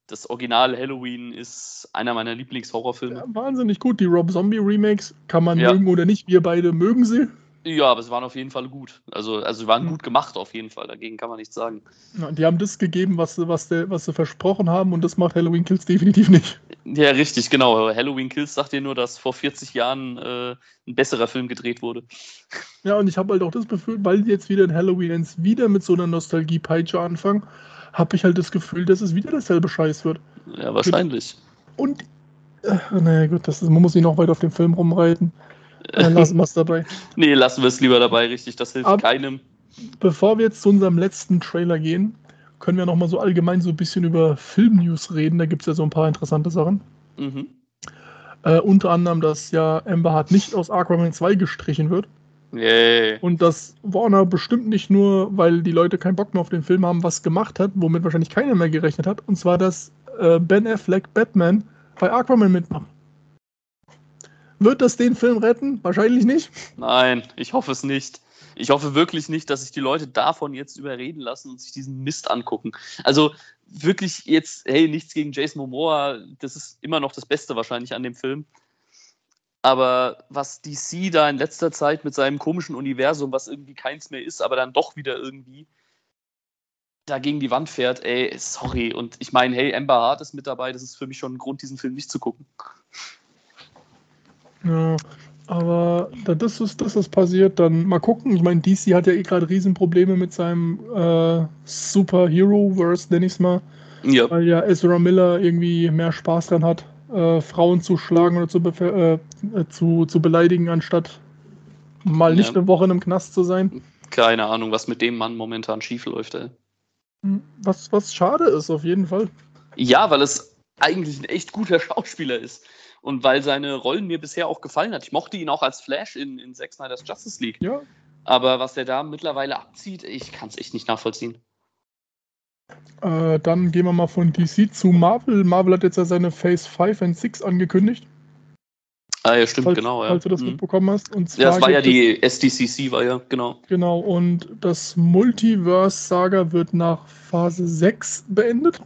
das Original Halloween ist einer meiner Lieblingshorrorfilme. Ja, wahnsinnig gut. Die Rob Zombie Remakes kann man ja. mögen oder nicht. Wir beide mögen sie. Ja, aber sie waren auf jeden Fall gut. Also, also sie waren mhm. gut gemacht auf jeden Fall. Dagegen kann man nichts sagen. Ja, die haben das gegeben, was, was, der, was sie versprochen haben und das macht Halloween Kills definitiv nicht. Ja, richtig, genau. Halloween Kills sagt dir nur, dass vor 40 Jahren äh, ein besserer Film gedreht wurde. Ja, und ich habe halt auch das Gefühl, weil die jetzt wieder in Halloween Ends wieder mit so einer Nostalgie-Peitsche anfangen, habe ich halt das Gefühl, dass es wieder dasselbe Scheiß wird. Ja, wahrscheinlich. Und, äh, naja, gut, das ist, man muss sich noch weiter auf den Film rumreiten. Dann lassen wir es dabei. nee, lassen wir es lieber dabei, richtig. Das hilft Aber keinem. Bevor wir jetzt zu unserem letzten Trailer gehen, können wir noch mal so allgemein so ein bisschen über Film-News reden. Da gibt es ja so ein paar interessante Sachen. Mhm. Äh, unter anderem, dass ja Amber Hart nicht aus Aquaman 2 gestrichen wird. Yay. Und dass Warner bestimmt nicht nur, weil die Leute keinen Bock mehr auf den Film haben, was gemacht hat, womit wahrscheinlich keiner mehr gerechnet hat. Und zwar, dass äh, Ben Affleck Batman bei Aquaman mitmacht. Wird das den Film retten? Wahrscheinlich nicht. Nein, ich hoffe es nicht. Ich hoffe wirklich nicht, dass sich die Leute davon jetzt überreden lassen und sich diesen Mist angucken. Also wirklich jetzt, hey, nichts gegen Jason Momoa, das ist immer noch das Beste wahrscheinlich an dem Film. Aber was DC da in letzter Zeit mit seinem komischen Universum, was irgendwie keins mehr ist, aber dann doch wieder irgendwie da gegen die Wand fährt, ey, sorry. Und ich meine, hey, Amber Hart ist mit dabei, das ist für mich schon ein Grund, diesen Film nicht zu gucken. Ja, aber da das ist, das ist passiert, dann mal gucken. Ich meine, DC hat ja eh gerade Riesenprobleme mit seinem äh, Superhero-Verse, nenne ich es mal. Ja. Weil ja Ezra Miller irgendwie mehr Spaß dran hat, äh, Frauen zu schlagen oder zu, äh, zu, zu beleidigen, anstatt mal nicht ja. eine Woche in einem Knast zu sein. Keine Ahnung, was mit dem Mann momentan schief läuft, ey. Hm, was, was schade ist, auf jeden Fall. Ja, weil es eigentlich ein echt guter Schauspieler ist und weil seine Rollen mir bisher auch gefallen hat. Ich mochte ihn auch als Flash in, in Zack Snyder's Justice League. Ja. Aber was er da mittlerweile abzieht, ich kann es echt nicht nachvollziehen. Äh, dann gehen wir mal von DC zu Marvel. Marvel hat jetzt ja seine Phase 5 und 6 angekündigt. Ah, ja, stimmt, falls, genau. Ja. Falls du das mhm. mitbekommen hast. Und zwar ja, das war ja die SDCC, war ja, genau. Genau, und das Multiverse-Saga wird nach Phase 6 beendet.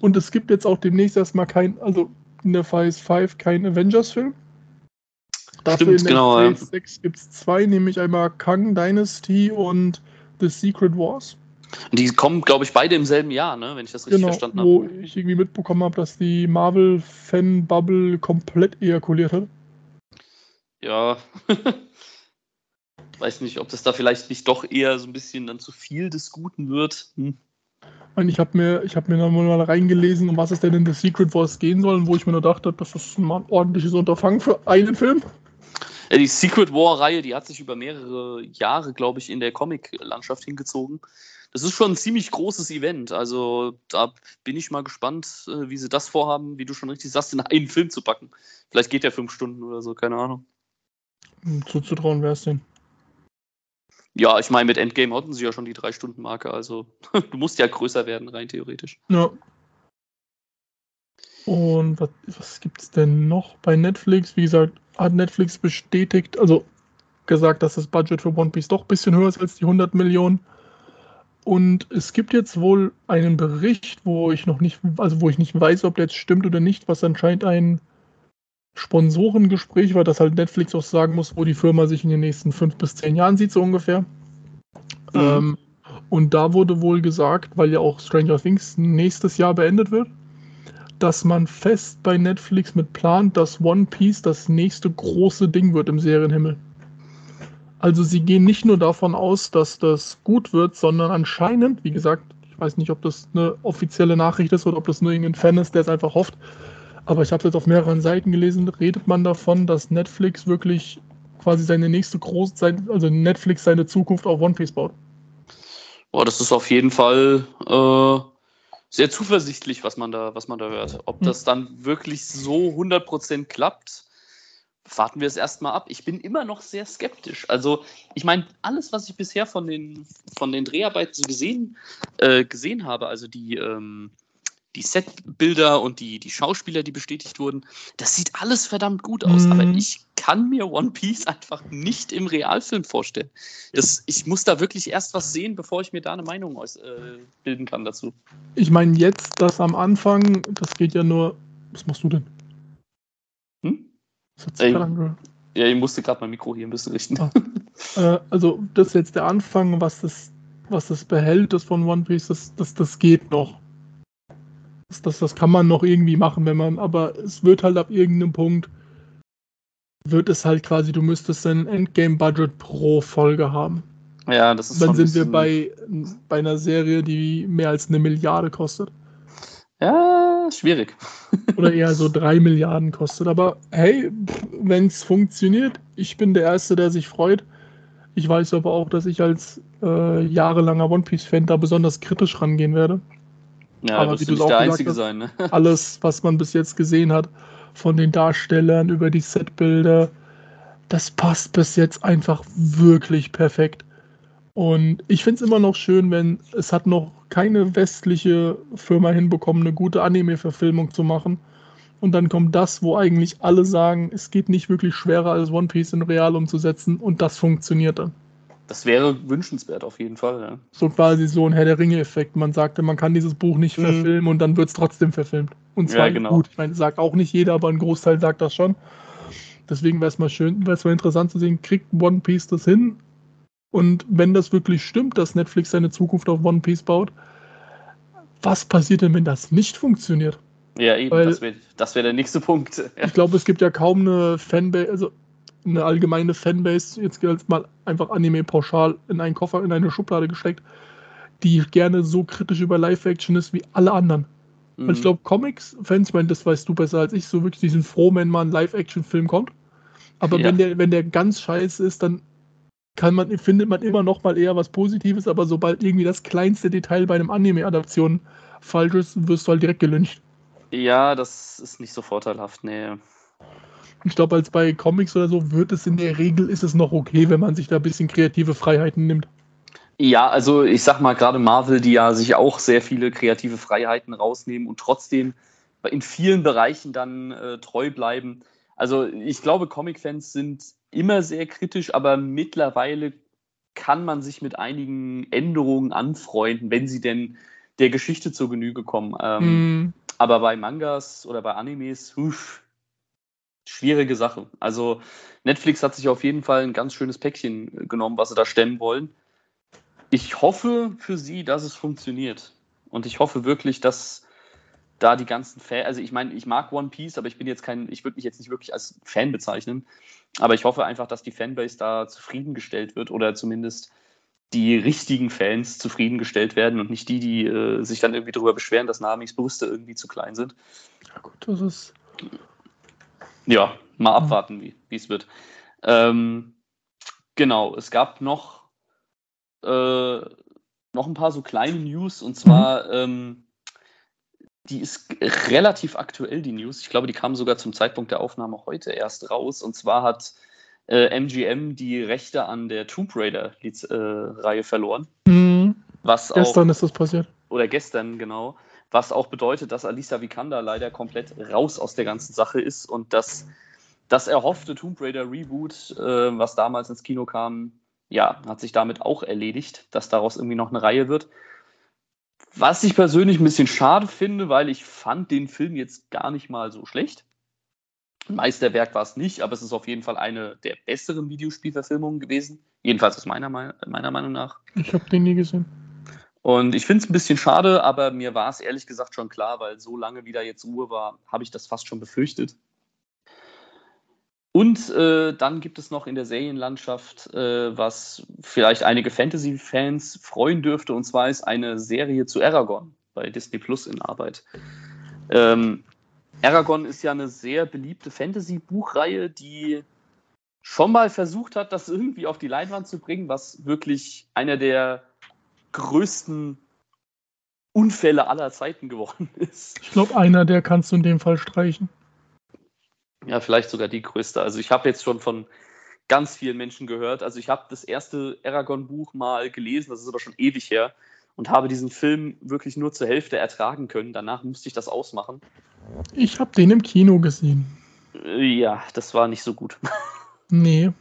Und es gibt jetzt auch demnächst erstmal kein, also in der Phase 5 kein Avengers-Film. Dafür Stimmt, in der genau. Phase ja. 6 gibt es zwei, nämlich einmal Kang Dynasty und The Secret Wars. Die kommen, glaube ich, beide im selben Jahr, ne? wenn ich das richtig genau, verstanden habe. Wo ich irgendwie mitbekommen habe, dass die Marvel-Fan-Bubble komplett ejakuliert hat. Ja. Weiß nicht, ob das da vielleicht nicht doch eher so ein bisschen dann zu viel des Guten wird. Hm. Ich habe mir, hab mir mal reingelesen, um was es denn in The Secret Wars gehen soll, und wo ich mir nur dachte, das ist ein ordentliches Unterfangen für einen Film. Ja, die Secret War-Reihe, die hat sich über mehrere Jahre, glaube ich, in der Comic-Landschaft hingezogen. Das ist schon ein ziemlich großes Event. Also da bin ich mal gespannt, äh, wie sie das vorhaben, wie du schon richtig sagst, in einen Film zu packen. Vielleicht geht der fünf Stunden oder so, keine Ahnung. Zuzutrauen wäre es denn. Ja, ich meine, mit Endgame hatten sie ja schon die Drei-Stunden-Marke, also du musst ja größer werden, rein theoretisch. Ja. Und was, was gibt es denn noch bei Netflix? Wie gesagt, hat Netflix bestätigt, also gesagt, dass das Budget für One Piece doch ein bisschen höher ist als die 100 Millionen. Und es gibt jetzt wohl einen Bericht, wo ich noch nicht, also wo ich nicht weiß, ob der jetzt stimmt oder nicht, was anscheinend ein Sponsorengespräch war, dass halt Netflix auch sagen muss, wo die Firma sich in den nächsten fünf bis zehn Jahren sieht, so ungefähr. Mhm. Ähm, und da wurde wohl gesagt, weil ja auch Stranger Things nächstes Jahr beendet wird, dass man fest bei Netflix mit plant, dass One Piece das nächste große Ding wird im Serienhimmel. Also sie gehen nicht nur davon aus, dass das gut wird, sondern anscheinend, wie gesagt, ich weiß nicht, ob das eine offizielle Nachricht ist oder ob das nur irgendein Fan ist, der es einfach hofft, aber ich habe es jetzt auf mehreren Seiten gelesen, redet man davon, dass Netflix wirklich quasi seine nächste große, also Netflix seine Zukunft auf One Piece baut. Boah, das ist auf jeden Fall äh, sehr zuversichtlich, was man da, was man da hört. Ob hm. das dann wirklich so 100% klappt, warten wir es erstmal ab. Ich bin immer noch sehr skeptisch. Also, ich meine, alles, was ich bisher von den, von den Dreharbeiten so gesehen, äh, gesehen habe, also die, ähm, die Setbilder und die, die Schauspieler, die bestätigt wurden, das sieht alles verdammt gut aus. Mhm. Aber ich kann mir One Piece einfach nicht im Realfilm vorstellen. Das, ich muss da wirklich erst was sehen, bevor ich mir da eine Meinung aus, äh, bilden kann dazu. Ich meine, jetzt das am Anfang, das geht ja nur. Was machst du denn? Hm? Ey, ja, ich musste gerade mein Mikro hier ein bisschen richten. Ah. Äh, also, das ist jetzt der Anfang, was das, was das behält, das von One Piece, das, das, das geht noch. Das, das, kann man noch irgendwie machen, wenn man, aber es wird halt ab irgendeinem Punkt, wird es halt quasi, du müsstest ein Endgame-Budget pro Folge haben. Ja, das ist Dann sind wir bei, bei einer Serie, die mehr als eine Milliarde kostet. Ja, schwierig. Oder eher so drei Milliarden kostet. Aber hey, wenn es funktioniert, ich bin der Erste, der sich freut. Ich weiß aber auch, dass ich als äh, jahrelanger One Piece-Fan da besonders kritisch rangehen werde. Ja, aber wie du nicht der Einzige hast, sein. Ne? alles, was man bis jetzt gesehen hat, von den Darstellern über die Setbilder, das passt bis jetzt einfach wirklich perfekt. Und ich finde es immer noch schön, wenn es hat noch keine westliche Firma hinbekommen, eine gute Anime-Verfilmung zu machen. Und dann kommt das, wo eigentlich alle sagen, es geht nicht wirklich schwerer als One Piece in Real umzusetzen und das funktioniert dann. Das wäre wünschenswert auf jeden Fall. Ja. So quasi so ein Herr der Ringe-Effekt. Man sagte, man kann dieses Buch nicht mhm. verfilmen und dann wird es trotzdem verfilmt. Und zwar ja, genau. gut. Ich meine, sagt auch nicht jeder, aber ein Großteil sagt das schon. Deswegen wäre es mal schön, wäre es mal interessant zu sehen, kriegt One Piece das hin? Und wenn das wirklich stimmt, dass Netflix seine Zukunft auf One Piece baut, was passiert denn, wenn das nicht funktioniert? Ja, eben, Weil, das wäre wär der nächste Punkt. Ich glaube, es gibt ja kaum eine Fanbase, also eine allgemeine Fanbase, jetzt mal einfach Anime pauschal in einen Koffer, in eine Schublade gesteckt, die gerne so kritisch über Live-Action ist wie alle anderen. Mhm. Ich glaube, Comics-Fans, ich meine, das weißt du besser als ich, so wirklich diesen froh, wenn mal ein Live-Action-Film kommt. Aber ja. wenn, der, wenn der ganz scheiße ist, dann kann man, findet man immer noch mal eher was Positives, aber sobald irgendwie das kleinste Detail bei einem Anime-Adaption falsch ist, wirst du halt direkt gelüncht. Ja, das ist nicht so vorteilhaft, nee. Ich glaube, als bei Comics oder so wird es in der Regel ist es noch okay, wenn man sich da ein bisschen kreative Freiheiten nimmt. Ja, also ich sag mal, gerade Marvel, die ja sich auch sehr viele kreative Freiheiten rausnehmen und trotzdem in vielen Bereichen dann äh, treu bleiben. Also ich glaube, Comic-Fans sind immer sehr kritisch, aber mittlerweile kann man sich mit einigen Änderungen anfreunden, wenn sie denn der Geschichte zur Genüge kommen. Ähm, mm. Aber bei Mangas oder bei Animes, uff, schwierige Sache. Also Netflix hat sich auf jeden Fall ein ganz schönes Päckchen genommen, was sie da stemmen wollen. Ich hoffe für sie, dass es funktioniert. Und ich hoffe wirklich, dass da die ganzen Fans, also ich meine, ich mag One Piece, aber ich bin jetzt kein, ich würde mich jetzt nicht wirklich als Fan bezeichnen. Aber ich hoffe einfach, dass die Fanbase da zufriedengestellt wird oder zumindest die richtigen Fans zufriedengestellt werden und nicht die, die äh, sich dann irgendwie darüber beschweren, dass Namis Brüste irgendwie zu klein sind. Ja, gut, das ist. Ja, mal abwarten, wie es wird. Ähm, genau, es gab noch, äh, noch ein paar so kleine News und zwar, mhm. ähm, die ist relativ aktuell, die News. Ich glaube, die kam sogar zum Zeitpunkt der Aufnahme heute erst raus. Und zwar hat äh, MGM die Rechte an der Tomb Raider-Reihe äh, verloren. Mhm. Was gestern auch, ist das passiert. Oder gestern, genau. Was auch bedeutet, dass Alisa Vikander leider komplett raus aus der ganzen Sache ist und dass das erhoffte Tomb Raider Reboot, äh, was damals ins Kino kam, ja, hat sich damit auch erledigt, dass daraus irgendwie noch eine Reihe wird. Was ich persönlich ein bisschen schade finde, weil ich fand den Film jetzt gar nicht mal so schlecht. Meisterwerk war es nicht, aber es ist auf jeden Fall eine der besseren Videospielverfilmungen gewesen. Jedenfalls aus meiner, meiner Meinung nach. Ich habe den nie gesehen. Und ich finde es ein bisschen schade, aber mir war es ehrlich gesagt schon klar, weil so lange wieder jetzt Ruhe war, habe ich das fast schon befürchtet. Und äh, dann gibt es noch in der Serienlandschaft, äh, was vielleicht einige Fantasy-Fans freuen dürfte, und zwar ist eine Serie zu Aragon bei Disney Plus in Arbeit. Ähm, Aragon ist ja eine sehr beliebte Fantasy-Buchreihe, die schon mal versucht hat, das irgendwie auf die Leinwand zu bringen, was wirklich einer der größten Unfälle aller Zeiten geworden ist. Ich glaube, einer, der kannst du in dem Fall streichen. Ja, vielleicht sogar die größte. Also ich habe jetzt schon von ganz vielen Menschen gehört. Also ich habe das erste Aragon-Buch mal gelesen, das ist aber schon ewig her und habe diesen Film wirklich nur zur Hälfte ertragen können. Danach musste ich das ausmachen. Ich habe den im Kino gesehen. Äh, ja, das war nicht so gut. Nee.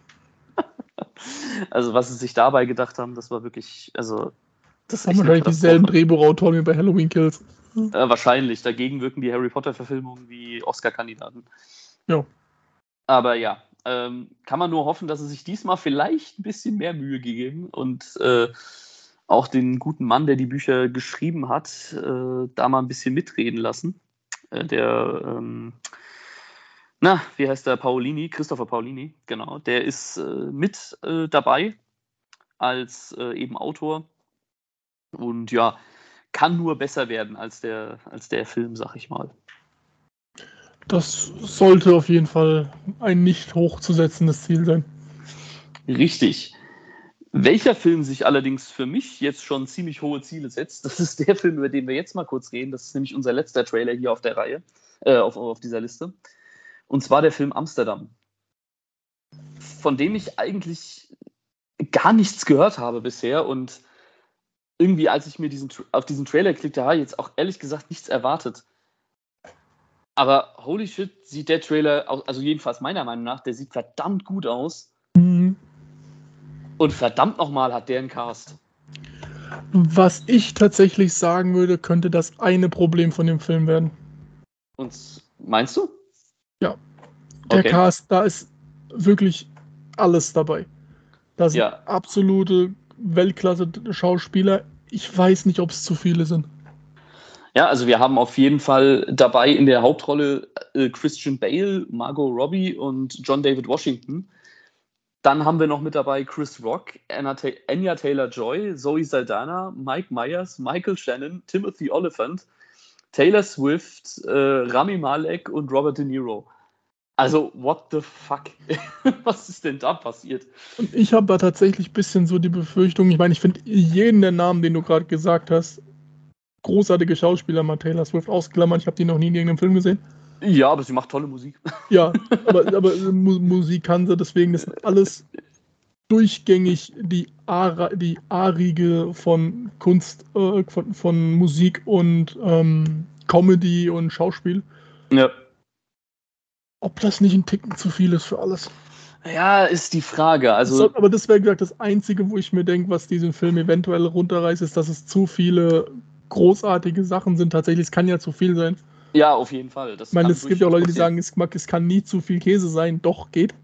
Also, was sie sich dabei gedacht haben, das war wirklich, also. Das haben wahrscheinlich dieselben Drehbuchautoren wie bei Halloween Kills. Äh, wahrscheinlich. Dagegen wirken die Harry Potter-Verfilmungen wie Oscar-Kandidaten. Ja. Aber ja, ähm, kann man nur hoffen, dass sie sich diesmal vielleicht ein bisschen mehr Mühe gegeben und äh, auch den guten Mann, der die Bücher geschrieben hat, äh, da mal ein bisschen mitreden lassen. Äh, der, ähm, na, wie heißt der? Paolini, Christopher Paolini, genau. Der ist äh, mit äh, dabei als äh, eben Autor und ja, kann nur besser werden als der, als der Film, sag ich mal. Das sollte auf jeden Fall ein nicht hochzusetzendes Ziel sein. Richtig. Welcher Film sich allerdings für mich jetzt schon ziemlich hohe Ziele setzt, das ist der Film, über den wir jetzt mal kurz reden. Das ist nämlich unser letzter Trailer hier auf der Reihe, äh, auf, auf dieser Liste. Und zwar der Film Amsterdam. Von dem ich eigentlich gar nichts gehört habe bisher und irgendwie, als ich mir diesen, auf diesen Trailer klickte, habe ich jetzt auch ehrlich gesagt nichts erwartet. Aber holy shit, sieht der Trailer, also jedenfalls meiner Meinung nach, der sieht verdammt gut aus. Mhm. Und verdammt nochmal hat der einen Cast. Was ich tatsächlich sagen würde, könnte das eine Problem von dem Film werden. Und meinst du? Ja. Der okay. Cast, da ist wirklich alles dabei. Da sind ja. absolute Weltklasse-Schauspieler. Ich weiß nicht, ob es zu viele sind. Ja, also wir haben auf jeden Fall dabei in der Hauptrolle äh, Christian Bale, Margot Robbie und John David Washington. Dann haben wir noch mit dabei Chris Rock, Anya Taylor-Joy, Zoe Saldana, Mike Myers, Michael Shannon, Timothy Oliphant, Taylor Swift, äh, Rami Malek und Robert De Niro. Also, what the fuck? Was ist denn da passiert? Und ich habe da tatsächlich ein bisschen so die Befürchtung, ich meine, ich finde jeden der Namen, den du gerade gesagt hast, großartige Schauspieler, mal Taylor Swift ausklammern, ich habe die noch nie in irgendeinem Film gesehen. Ja, aber sie macht tolle Musik. Ja, aber, aber Musik kann sie, deswegen ist alles durchgängig die, Ara, die Arige von Kunst, äh, von, von Musik und ähm, Comedy und Schauspiel. Ja. Ob das nicht ein Ticken zu viel ist für alles? Ja, ist die Frage. Also, aber das wäre gesagt das Einzige, wo ich mir denke, was diesen Film eventuell runterreißt, ist, dass es zu viele großartige Sachen sind. Tatsächlich, es kann ja zu viel sein. Ja, auf jeden Fall. Das ich meine, es gibt ja auch Leute, die sagen, es, es kann nie zu viel Käse sein. Doch, geht.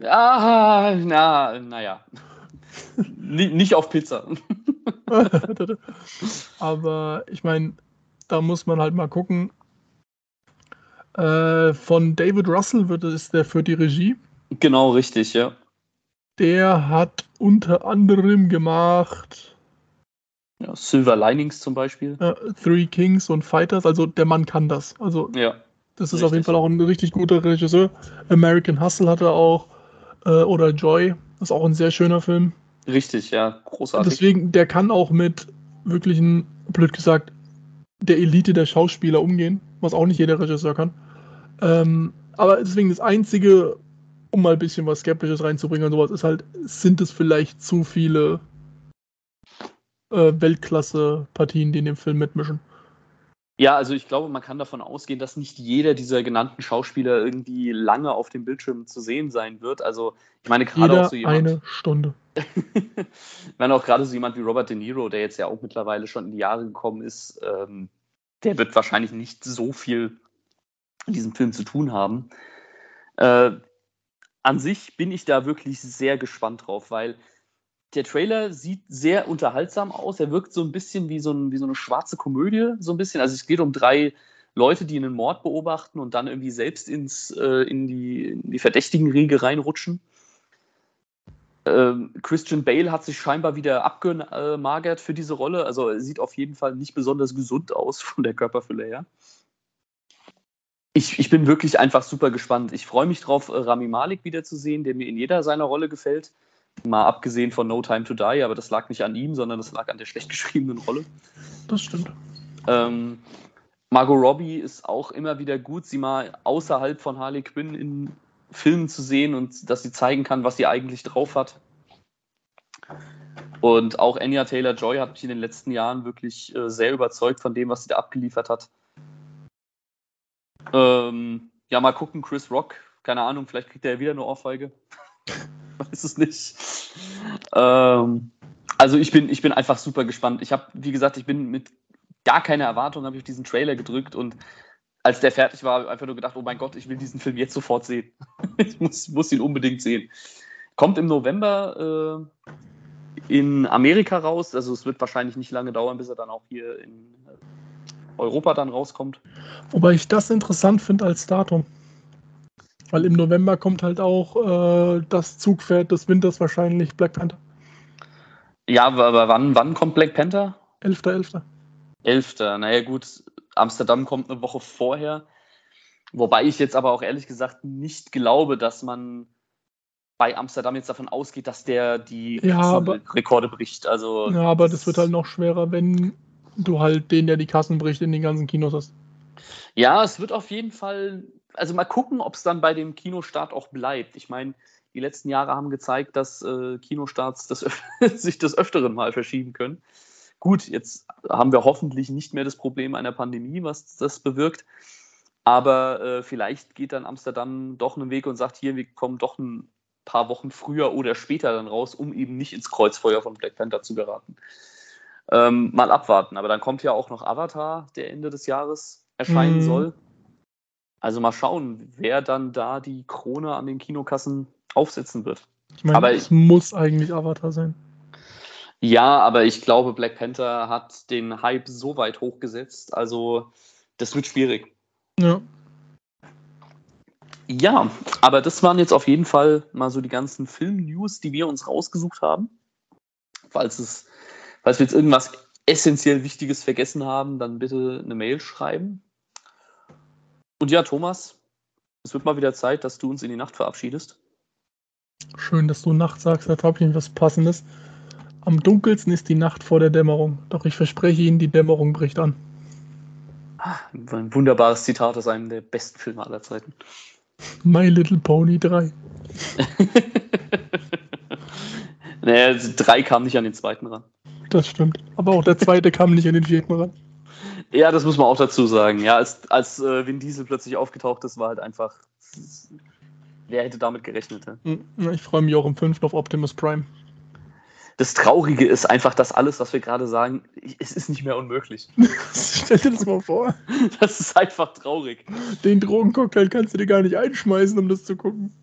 Ja, na, naja. nicht auf Pizza. Aber ich meine, da muss man halt mal gucken. Äh, von David Russell wird es der für die Regie. Genau, richtig, ja. Der hat unter anderem gemacht. Ja, Silver Linings zum Beispiel. Äh, Three Kings und Fighters. Also der Mann kann das. Also ja, das ist richtig. auf jeden Fall auch ein richtig guter Regisseur. American Hustle hat er auch. Äh, oder Joy. Das ist auch ein sehr schöner Film. Richtig, ja, großartig. Deswegen, der kann auch mit wirklichen, blöd gesagt, der Elite der Schauspieler umgehen, was auch nicht jeder Regisseur kann. Ähm, aber deswegen das Einzige, um mal ein bisschen was Skeptisches reinzubringen und sowas, ist halt, sind es vielleicht zu viele äh, Weltklasse-Partien, die in dem Film mitmischen. Ja, also ich glaube, man kann davon ausgehen, dass nicht jeder dieser genannten Schauspieler irgendwie lange auf dem Bildschirm zu sehen sein wird. Also ich meine gerade auch so jemand. Eine Stunde. ich meine auch gerade so jemand wie Robert De Niro, der jetzt ja auch mittlerweile schon in die Jahre gekommen ist, ähm, der wird wahrscheinlich nicht so viel in diesem Film zu tun haben. Äh, an sich bin ich da wirklich sehr gespannt drauf, weil der Trailer sieht sehr unterhaltsam aus. Er wirkt so ein bisschen wie so, ein, wie so eine schwarze Komödie, so ein bisschen. Also es geht um drei Leute, die einen Mord beobachten und dann irgendwie selbst ins, äh, in, die, in die verdächtigen Riege reinrutschen. Ähm, Christian Bale hat sich scheinbar wieder abgemagert für diese Rolle. Also er sieht auf jeden Fall nicht besonders gesund aus von der Körperfülle her. Ich, ich bin wirklich einfach super gespannt. Ich freue mich drauf, Rami Malik wiederzusehen, der mir in jeder seiner Rolle gefällt. Mal abgesehen von No Time to Die, aber das lag nicht an ihm, sondern das lag an der schlecht geschriebenen Rolle. Das stimmt. Ähm, Margot Robbie ist auch immer wieder gut, sie mal außerhalb von Harley Quinn in Filmen zu sehen und dass sie zeigen kann, was sie eigentlich drauf hat. Und auch Anya Taylor Joy hat mich in den letzten Jahren wirklich äh, sehr überzeugt von dem, was sie da abgeliefert hat. Ähm, ja, mal gucken, Chris Rock, keine Ahnung, vielleicht kriegt er ja wieder eine Ohrfeige. weiß es nicht. Ähm, also ich bin, ich bin einfach super gespannt. Ich habe, wie gesagt, ich bin mit gar keiner Erwartung, habe ich diesen Trailer gedrückt und als der fertig war, einfach nur gedacht, oh mein Gott, ich will diesen Film jetzt sofort sehen. ich muss, muss ihn unbedingt sehen. Kommt im November äh, in Amerika raus. Also es wird wahrscheinlich nicht lange dauern, bis er dann auch hier in Europa dann rauskommt. Wobei ich das interessant finde als Datum. Weil im November kommt halt auch äh, das Zugpferd des Winters wahrscheinlich, Black Panther. Ja, aber wann, wann kommt Black Panther? 11.11. 11. Naja, gut, Amsterdam kommt eine Woche vorher. Wobei ich jetzt aber auch ehrlich gesagt nicht glaube, dass man bei Amsterdam jetzt davon ausgeht, dass der die ja, aber, Rekorde bricht. Also, ja, aber das wird halt noch schwerer, wenn du halt den, der die Kassen bricht, in den ganzen Kinos hast. Ja, es wird auf jeden Fall also mal gucken, ob es dann bei dem Kinostart auch bleibt. Ich meine, die letzten Jahre haben gezeigt, dass äh, Kinostarts das sich des Öfteren mal verschieben können. Gut, jetzt haben wir hoffentlich nicht mehr das Problem einer Pandemie, was das bewirkt. Aber äh, vielleicht geht dann Amsterdam doch einen Weg und sagt, hier, wir kommen doch ein paar Wochen früher oder später dann raus, um eben nicht ins Kreuzfeuer von Black Panther zu geraten. Ähm, mal abwarten. Aber dann kommt ja auch noch Avatar, der Ende des Jahres erscheinen mhm. soll. Also mal schauen, wer dann da die Krone an den Kinokassen aufsetzen wird. Ich meine, aber es muss eigentlich Avatar sein. Ja, aber ich glaube, Black Panther hat den Hype so weit hochgesetzt. Also, das wird schwierig. Ja. Ja, aber das waren jetzt auf jeden Fall mal so die ganzen Film-News, die wir uns rausgesucht haben. Falls, es, falls wir jetzt irgendwas essentiell Wichtiges vergessen haben, dann bitte eine Mail schreiben. Und ja, Thomas, es wird mal wieder Zeit, dass du uns in die Nacht verabschiedest. Schön, dass du Nacht sagst, da habe ich was Passendes. Am dunkelsten ist die Nacht vor der Dämmerung, doch ich verspreche Ihnen, die Dämmerung bricht an. Ah, ein wunderbares Zitat aus einem der besten Filme aller Zeiten. My Little Pony 3. naja, drei kam nicht an den zweiten ran. Das stimmt. Aber auch der zweite kam nicht an den vierten ran. Ja, das muss man auch dazu sagen. Ja, als, als äh, Vin Diesel plötzlich aufgetaucht ist, war halt einfach. Wer hätte damit gerechnet? Ja? Hm, ich freue mich auch im fünften auf Optimus Prime. Das Traurige ist einfach, dass alles, was wir gerade sagen, es ist nicht mehr unmöglich. Stell dir das mal vor. Das ist einfach traurig. Den Drogencocktail kannst du dir gar nicht einschmeißen, um das zu gucken.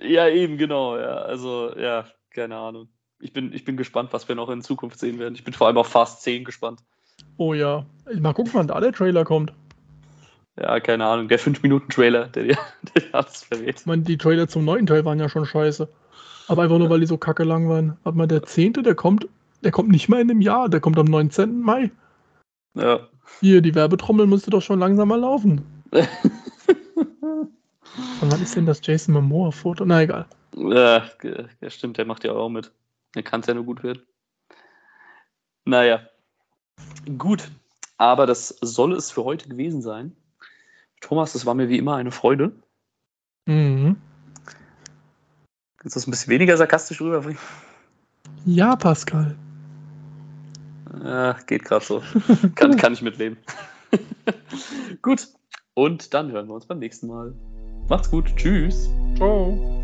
Ja, eben, genau. Ja, also, ja, keine Ahnung. Ich bin, ich bin gespannt, was wir noch in Zukunft sehen werden. Ich bin vor allem auf Fast 10 gespannt. Oh ja. Mal gucken, wann da der Trailer kommt. Ja, keine Ahnung. Der 5-Minuten-Trailer, der dir alles verrät. Ich meine, die Trailer zum neuen Teil waren ja schon scheiße. Aber einfach nur, weil die so kacke lang waren. Warte mal, der 10. der kommt, der kommt nicht mal in dem Jahr, der kommt am 19. Mai. Ja. Hier, die Werbetrommel müsste doch schon langsam mal laufen. Von wann ist denn das Jason Momoa-Foto? Na egal. Ja, ja, stimmt, der macht ja auch mit. Der kann es ja nur gut werden. Naja. Gut, aber das soll es für heute gewesen sein. Thomas, das war mir wie immer eine Freude. Mhm. Kannst du das ein bisschen weniger sarkastisch rüberbringen? Ja, Pascal. Ja, geht gerade so. kann, kann ich mitleben. gut. Und dann hören wir uns beim nächsten Mal. Macht's gut. Tschüss. Ciao.